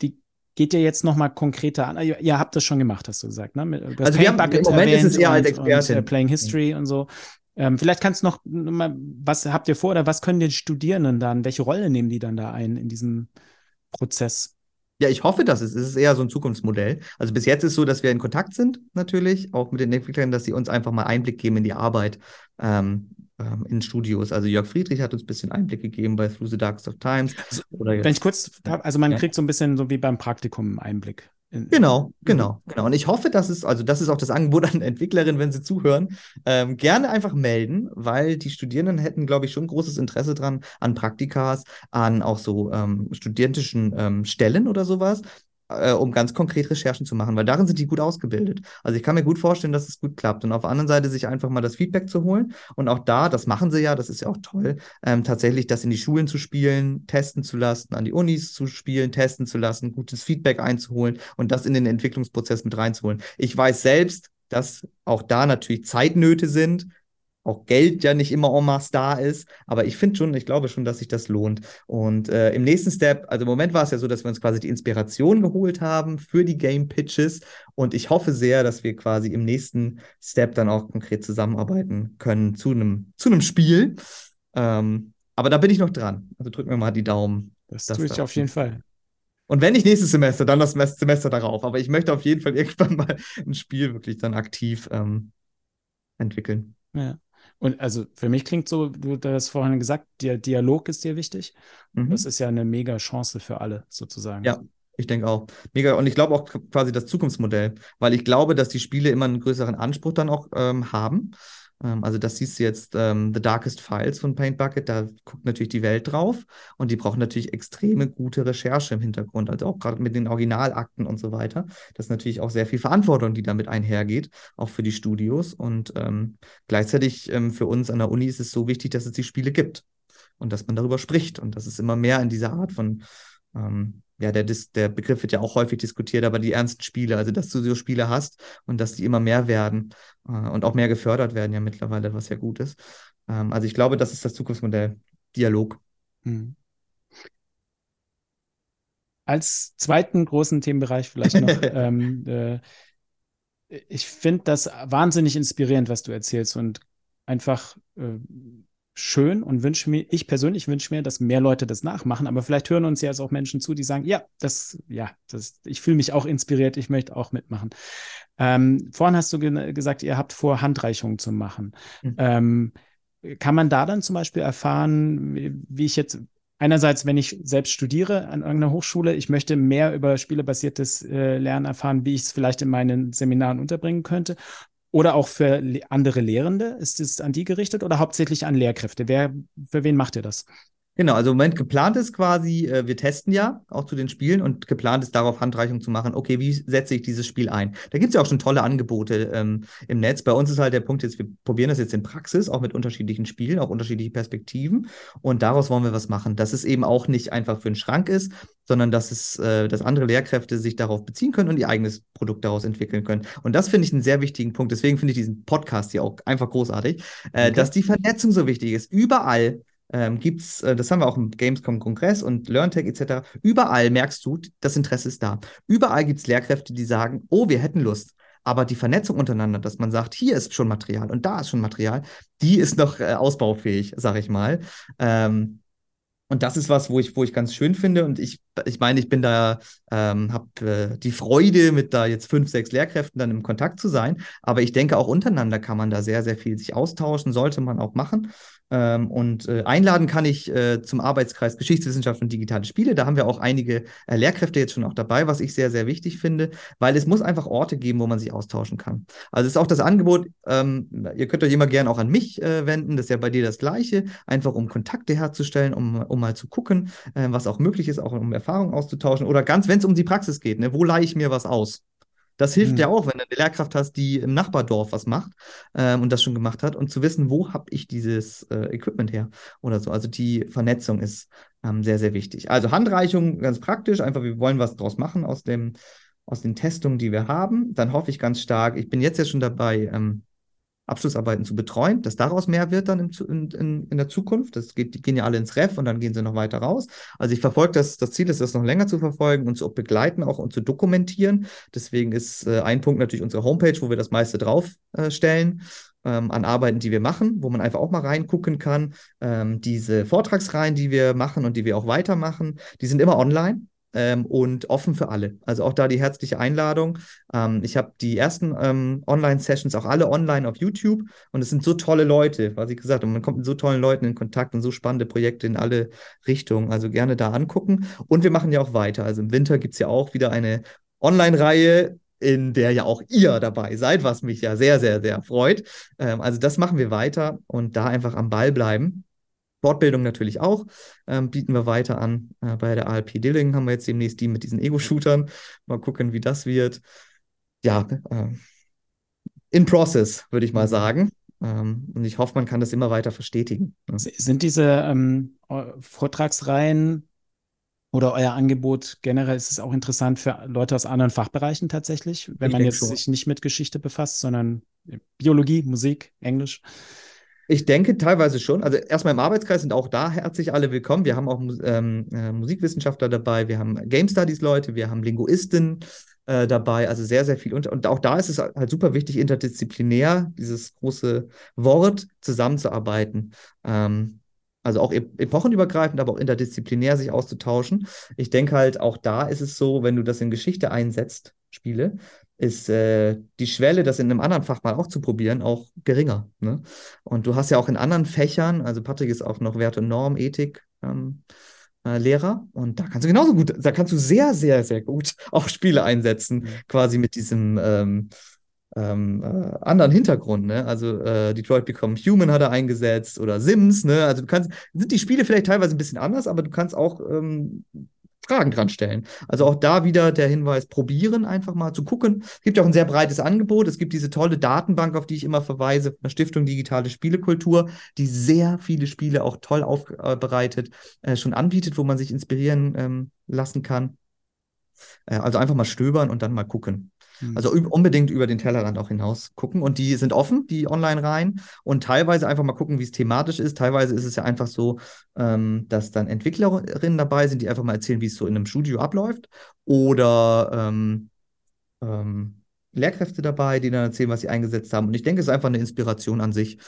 die geht ihr jetzt noch mal konkreter an? Ihr, ihr, habt das schon gemacht, hast du gesagt, ne? Mit, also wir haben, im Moment ist es eher als Expertin. Und, äh, Playing History mhm. und so. Ähm, vielleicht kannst du noch, noch mal, was habt ihr vor oder was können die Studierenden dann, welche Rolle nehmen die dann da ein in diesem Prozess? Ja, ich hoffe, dass es ist. Es ist eher so ein Zukunftsmodell. Also bis jetzt ist es so, dass wir in Kontakt sind, natürlich, auch mit den Entwicklern, dass sie uns einfach mal Einblick geben in die Arbeit ähm, ähm, in Studios. Also Jörg Friedrich hat uns ein bisschen Einblick gegeben bei Through the Darkest of Times. Also, Wenn ich kurz, also man ja. kriegt so ein bisschen so wie beim Praktikum einen Einblick. Genau, genau, genau. Und ich hoffe, dass es, also das ist auch das Angebot an Entwicklerinnen, wenn sie zuhören, ähm, gerne einfach melden, weil die Studierenden hätten, glaube ich, schon großes Interesse dran an Praktikas, an auch so ähm, studentischen ähm, Stellen oder sowas äh, um ganz konkret Recherchen zu machen, weil darin sind die gut ausgebildet. Also ich kann mir gut vorstellen, dass es gut klappt. Und auf der anderen Seite sich einfach mal das Feedback zu holen und auch da, das machen sie ja, das ist ja auch toll, ähm, tatsächlich das in die Schulen zu spielen, testen zu lassen, an die Unis zu spielen, testen zu lassen, gutes Feedback einzuholen und das in den Entwicklungsprozess mit reinzuholen. Ich weiß selbst, dass auch da natürlich Zeitnöte sind, auch Geld ja nicht immer en masse da ist. Aber ich finde schon, ich glaube schon, dass sich das lohnt. Und äh, im nächsten Step, also im Moment war es ja so, dass wir uns quasi die Inspiration geholt haben für die Game Pitches. Und ich hoffe sehr, dass wir quasi im nächsten Step dann auch konkret zusammenarbeiten können zu einem zu Spiel. Ähm, aber da bin ich noch dran. Also drücken wir mal die Daumen. Das tue ich auf jeden Fall. Und wenn nicht nächstes Semester, dann das Semester darauf. Aber ich möchte auf jeden Fall irgendwann mal ein Spiel wirklich dann aktiv ähm, entwickeln. Ja. Und also für mich klingt so, du hast vorhin gesagt, der Dialog ist dir wichtig. Mhm. Das ist ja eine mega Chance für alle sozusagen. Ja, ich denke auch. Mega. Und ich glaube auch quasi das Zukunftsmodell, weil ich glaube, dass die Spiele immer einen größeren Anspruch dann auch ähm, haben. Ähm, also das siehst du jetzt ähm, The Darkest Files von Paint Bucket, da guckt natürlich die Welt drauf und die brauchen natürlich extreme gute Recherche im Hintergrund, also auch gerade mit den Originalakten und so weiter. Das ist natürlich auch sehr viel Verantwortung, die damit einhergeht, auch für die Studios und ähm, gleichzeitig ähm, für uns an der Uni ist es so wichtig, dass es die Spiele gibt und dass man darüber spricht und dass es immer mehr in dieser Art von ähm, ja, der, der Begriff wird ja auch häufig diskutiert, aber die ernsten Spiele, also dass du so Spiele hast und dass die immer mehr werden äh, und auch mehr gefördert werden ja mittlerweile, was ja gut ist. Ähm, also ich glaube, das ist das Zukunftsmodell. Dialog. Hm. Als zweiten großen Themenbereich vielleicht noch, ähm, äh, ich finde das wahnsinnig inspirierend, was du erzählst und einfach äh, schön und wünsche mir, ich persönlich wünsche mir, dass mehr Leute das nachmachen, aber vielleicht hören uns ja jetzt auch Menschen zu, die sagen, ja, das, ja, das, ich fühle mich auch inspiriert, ich möchte auch mitmachen. Ähm, vorhin hast du ge gesagt, ihr habt vor, Handreichungen zu machen. Mhm. Ähm, kann man da dann zum Beispiel erfahren, wie, wie ich jetzt einerseits, wenn ich selbst studiere an irgendeiner Hochschule, ich möchte mehr über spielebasiertes äh, Lernen erfahren, wie ich es vielleicht in meinen Seminaren unterbringen könnte. Oder auch für andere Lehrende? Ist es an die gerichtet oder hauptsächlich an Lehrkräfte? Wer, für wen macht ihr das? Genau, also im Moment geplant ist quasi, äh, wir testen ja auch zu den Spielen und geplant ist darauf Handreichung zu machen, okay, wie setze ich dieses Spiel ein? Da gibt es ja auch schon tolle Angebote ähm, im Netz. Bei uns ist halt der Punkt jetzt, wir probieren das jetzt in Praxis, auch mit unterschiedlichen Spielen, auch unterschiedliche Perspektiven und daraus wollen wir was machen, dass es eben auch nicht einfach für einen Schrank ist, sondern dass es, äh, dass andere Lehrkräfte sich darauf beziehen können und ihr eigenes Produkt daraus entwickeln können. Und das finde ich einen sehr wichtigen Punkt. Deswegen finde ich diesen Podcast hier auch einfach großartig, äh, okay. dass die Vernetzung so wichtig ist. Überall ähm, gibt's, äh, das haben wir auch im Gamescom-Kongress und LearnTech etc. Überall merkst du, das Interesse ist da. Überall gibt es Lehrkräfte, die sagen, oh, wir hätten Lust. Aber die Vernetzung untereinander, dass man sagt, hier ist schon Material und da ist schon Material, die ist noch äh, ausbaufähig, sag ich mal. Ähm, und das ist was, wo ich, wo ich ganz schön finde. Und ich, ich meine, ich bin da, ähm, habe äh, die Freude, mit da jetzt fünf, sechs Lehrkräften dann im Kontakt zu sein. Aber ich denke, auch untereinander kann man da sehr, sehr viel sich austauschen, sollte man auch machen. Ähm, und äh, einladen kann ich äh, zum Arbeitskreis Geschichtswissenschaft und digitale Spiele. Da haben wir auch einige äh, Lehrkräfte jetzt schon auch dabei, was ich sehr, sehr wichtig finde, weil es muss einfach Orte geben, wo man sich austauschen kann. Also ist auch das Angebot, ähm, ihr könnt euch immer gerne auch an mich wenden, das ist ja bei dir das Gleiche, einfach um Kontakte herzustellen, um, um mal zu gucken, was auch möglich ist, auch um Erfahrungen auszutauschen oder ganz, wenn es um die Praxis geht, ne, wo leihe ich mir was aus? Das hilft mhm. ja auch, wenn du eine Lehrkraft hast, die im Nachbardorf was macht ähm, und das schon gemacht hat und zu wissen, wo habe ich dieses äh, Equipment her oder so. Also die Vernetzung ist ähm, sehr, sehr wichtig. Also Handreichung ganz praktisch, einfach wir wollen was draus machen aus dem aus den Testungen, die wir haben. Dann hoffe ich ganz stark, ich bin jetzt ja schon dabei, ähm, Abschlussarbeiten zu betreuen, dass daraus mehr wird dann in, in, in der Zukunft. Das geht, die gehen ja alle ins Ref und dann gehen sie noch weiter raus. Also ich verfolge das, das Ziel ist, das noch länger zu verfolgen und zu begleiten auch und zu dokumentieren. Deswegen ist äh, ein Punkt natürlich unsere Homepage, wo wir das meiste draufstellen. Äh, ähm, an Arbeiten, die wir machen, wo man einfach auch mal reingucken kann. Ähm, diese Vortragsreihen, die wir machen und die wir auch weitermachen, die sind immer online. Ähm, und offen für alle. Also auch da die herzliche Einladung. Ähm, ich habe die ersten ähm, Online-Sessions auch alle online auf YouTube und es sind so tolle Leute, was ich gesagt habe. Man kommt mit so tollen Leuten in Kontakt und so spannende Projekte in alle Richtungen. Also gerne da angucken. Und wir machen ja auch weiter. Also im Winter gibt es ja auch wieder eine Online-Reihe in der ja auch ihr dabei seid, was mich ja sehr, sehr, sehr freut. Ähm, also das machen wir weiter und da einfach am Ball bleiben. Fortbildung natürlich auch, ähm, bieten wir weiter an. Äh, bei der ALP Dilling haben wir jetzt demnächst die mit diesen Ego-Shootern. Mal gucken, wie das wird. Ja, äh, in process, würde ich mal sagen. Ähm, und ich hoffe, man kann das immer weiter verstetigen. Ja. Sind diese ähm, Vortragsreihen oder euer Angebot generell ist es auch interessant für Leute aus anderen Fachbereichen tatsächlich, wenn ich man jetzt schon. sich nicht mit Geschichte befasst, sondern Biologie, Musik, Englisch? Ich denke teilweise schon. Also erstmal im Arbeitskreis sind auch da herzlich alle willkommen. Wir haben auch ähm, äh, Musikwissenschaftler dabei, wir haben Game Studies Leute, wir haben Linguisten äh, dabei, also sehr, sehr viel. Und, und auch da ist es halt super wichtig, interdisziplinär, dieses große Wort, zusammenzuarbeiten. Ähm, also auch epochenübergreifend, aber auch interdisziplinär sich auszutauschen. Ich denke halt, auch da ist es so, wenn du das in Geschichte einsetzt, Spiele, ist äh, die Schwelle, das in einem anderen Fach mal auch zu probieren, auch geringer. Ne? Und du hast ja auch in anderen Fächern, also Patrick ist auch noch Wert und Norm, Ethik, ähm, äh, Lehrer und da kannst du genauso gut, da kannst du sehr, sehr, sehr gut auch Spiele einsetzen, mhm. quasi mit diesem ähm, ähm, äh, anderen Hintergrund, ne? Also äh, Detroit Become Human hat er eingesetzt oder Sims, ne? Also du kannst, sind die Spiele vielleicht teilweise ein bisschen anders, aber du kannst auch ähm, Fragen dran stellen. Also auch da wieder der Hinweis, probieren einfach mal zu gucken. Es gibt ja auch ein sehr breites Angebot. Es gibt diese tolle Datenbank, auf die ich immer verweise, von der Stiftung Digitale Spielekultur, die sehr viele Spiele auch toll aufbereitet äh, schon anbietet, wo man sich inspirieren ähm, lassen kann. Äh, also einfach mal stöbern und dann mal gucken. Mhm. Also unbedingt über den Tellerrand auch hinaus gucken. Und die sind offen, die online rein. Und teilweise einfach mal gucken, wie es thematisch ist. Teilweise ist es ja einfach so, ähm, dass dann Entwicklerinnen dabei sind, die einfach mal erzählen, wie es so in einem Studio abläuft. Oder ähm, ähm, Lehrkräfte dabei, die dann erzählen, was sie eingesetzt haben. Und ich denke, es ist einfach eine Inspiration an sich.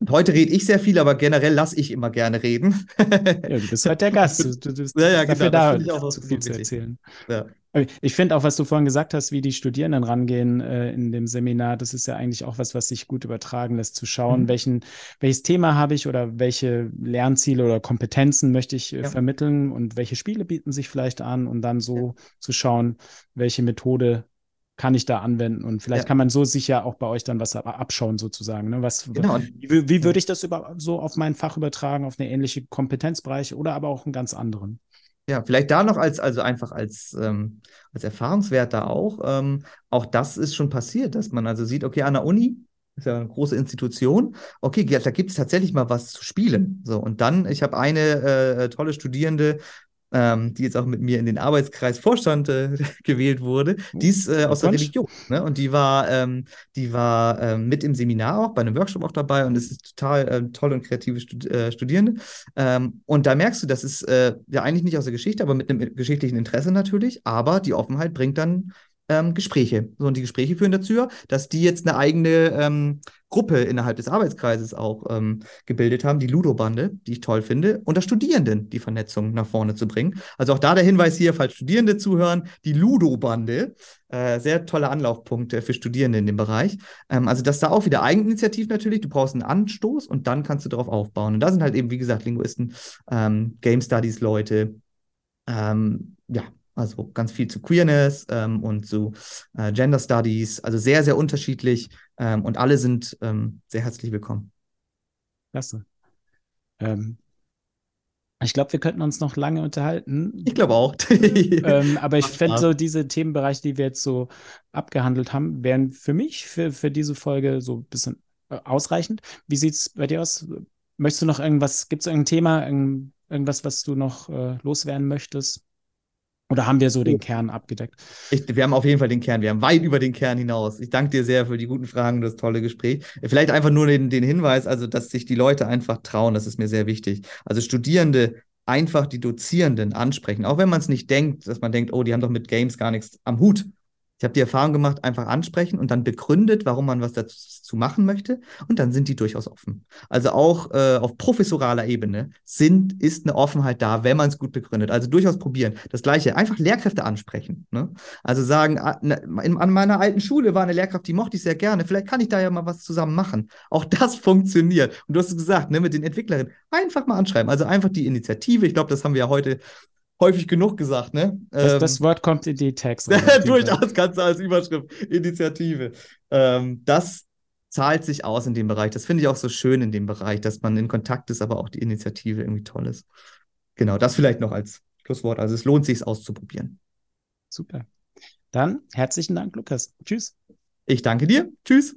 Und heute rede ich sehr viel, aber generell lasse ich immer gerne reden. ja, du bist halt der Gast. Du, du bist ja, ja, dafür genau, da, zu viel zu erzählen. Ja. Ich finde auch, was du vorhin gesagt hast, wie die Studierenden rangehen äh, in dem Seminar, das ist ja eigentlich auch was, was sich gut übertragen lässt, zu schauen, mhm. welchen, welches Thema habe ich oder welche Lernziele oder Kompetenzen möchte ich äh, ja. vermitteln und welche Spiele bieten sich vielleicht an und dann so ja. zu schauen, welche Methode kann ich da anwenden und vielleicht ja. kann man so sich ja auch bei euch dann was abschauen sozusagen. Ne? Was, genau. Wie, wie würde ich das über, so auf mein Fach übertragen, auf eine ähnliche Kompetenzbereich oder aber auch einen ganz anderen? Ja, vielleicht da noch als, also einfach als, ähm, als Erfahrungswert da auch. Ähm, auch das ist schon passiert, dass man also sieht, okay, an der Uni ist ja eine große Institution. Okay, da gibt es tatsächlich mal was zu spielen. So, und dann, ich habe eine äh, tolle Studierende, ähm, die jetzt auch mit mir in den Arbeitskreis Vorstand äh, gewählt wurde, die ist äh, aus der Religion. Ne? Und die war, ähm, die war ähm, mit im Seminar auch, bei einem Workshop auch dabei und es ist total äh, tolle und kreative Stud äh, Studierende. Ähm, und da merkst du, das ist äh, ja eigentlich nicht aus der Geschichte, aber mit einem geschichtlichen Interesse natürlich, aber die Offenheit bringt dann ähm, Gespräche. So, und die Gespräche führen dazu, dass die jetzt eine eigene ähm, Gruppe innerhalb des Arbeitskreises auch ähm, gebildet haben, die Ludo-Bande, die ich toll finde, unter Studierenden die Vernetzung nach vorne zu bringen. Also auch da der Hinweis hier, falls Studierende zuhören, die Ludo-Bande, äh, sehr tolle Anlaufpunkte für Studierende in dem Bereich. Ähm, also das da auch wieder Eigeninitiativ natürlich, du brauchst einen Anstoß und dann kannst du darauf aufbauen. Und da sind halt eben, wie gesagt, Linguisten, ähm, Game Studies Leute, ähm, ja, also ganz viel zu Queerness ähm, und zu äh, Gender Studies, also sehr, sehr unterschiedlich ähm, und alle sind ähm, sehr herzlich willkommen. Klasse. Ähm, ich glaube, wir könnten uns noch lange unterhalten. Ich glaube auch. ähm, aber ich finde so diese Themenbereiche, die wir jetzt so abgehandelt haben, wären für mich, für, für diese Folge so ein bisschen äh, ausreichend. Wie sieht es bei dir aus? Möchtest du noch irgendwas, gibt es irgendein Thema, irgend, irgendwas, was du noch äh, loswerden möchtest? Oder haben wir so den Kern abgedeckt? Ich, wir haben auf jeden Fall den Kern. Wir haben weit über den Kern hinaus. Ich danke dir sehr für die guten Fragen und das tolle Gespräch. Vielleicht einfach nur den, den Hinweis, also dass sich die Leute einfach trauen. Das ist mir sehr wichtig. Also Studierende einfach die Dozierenden ansprechen, auch wenn man es nicht denkt, dass man denkt, oh, die haben doch mit Games gar nichts am Hut. Ich habe die Erfahrung gemacht, einfach ansprechen und dann begründet, warum man was dazu machen möchte. Und dann sind die durchaus offen. Also auch äh, auf professoraler Ebene sind, ist eine Offenheit da, wenn man es gut begründet. Also durchaus probieren. Das Gleiche, einfach Lehrkräfte ansprechen. Ne? Also sagen, ah, ne, an meiner alten Schule war eine Lehrkraft, die mochte ich sehr gerne. Vielleicht kann ich da ja mal was zusammen machen. Auch das funktioniert. Und du hast es gesagt, ne, mit den Entwicklerinnen. Einfach mal anschreiben. Also einfach die Initiative. Ich glaube, das haben wir ja heute häufig genug gesagt, ne? Das, ähm, das Wort kommt in die Text. durchaus kannst du als Überschrift Initiative. Ähm, das zahlt sich aus in dem Bereich. Das finde ich auch so schön in dem Bereich, dass man in Kontakt ist, aber auch die Initiative irgendwie toll ist. Genau, das vielleicht noch als Schlusswort. Also es lohnt sich, es auszuprobieren. Super. Dann herzlichen Dank, Lukas. Tschüss. Ich danke dir. Tschüss.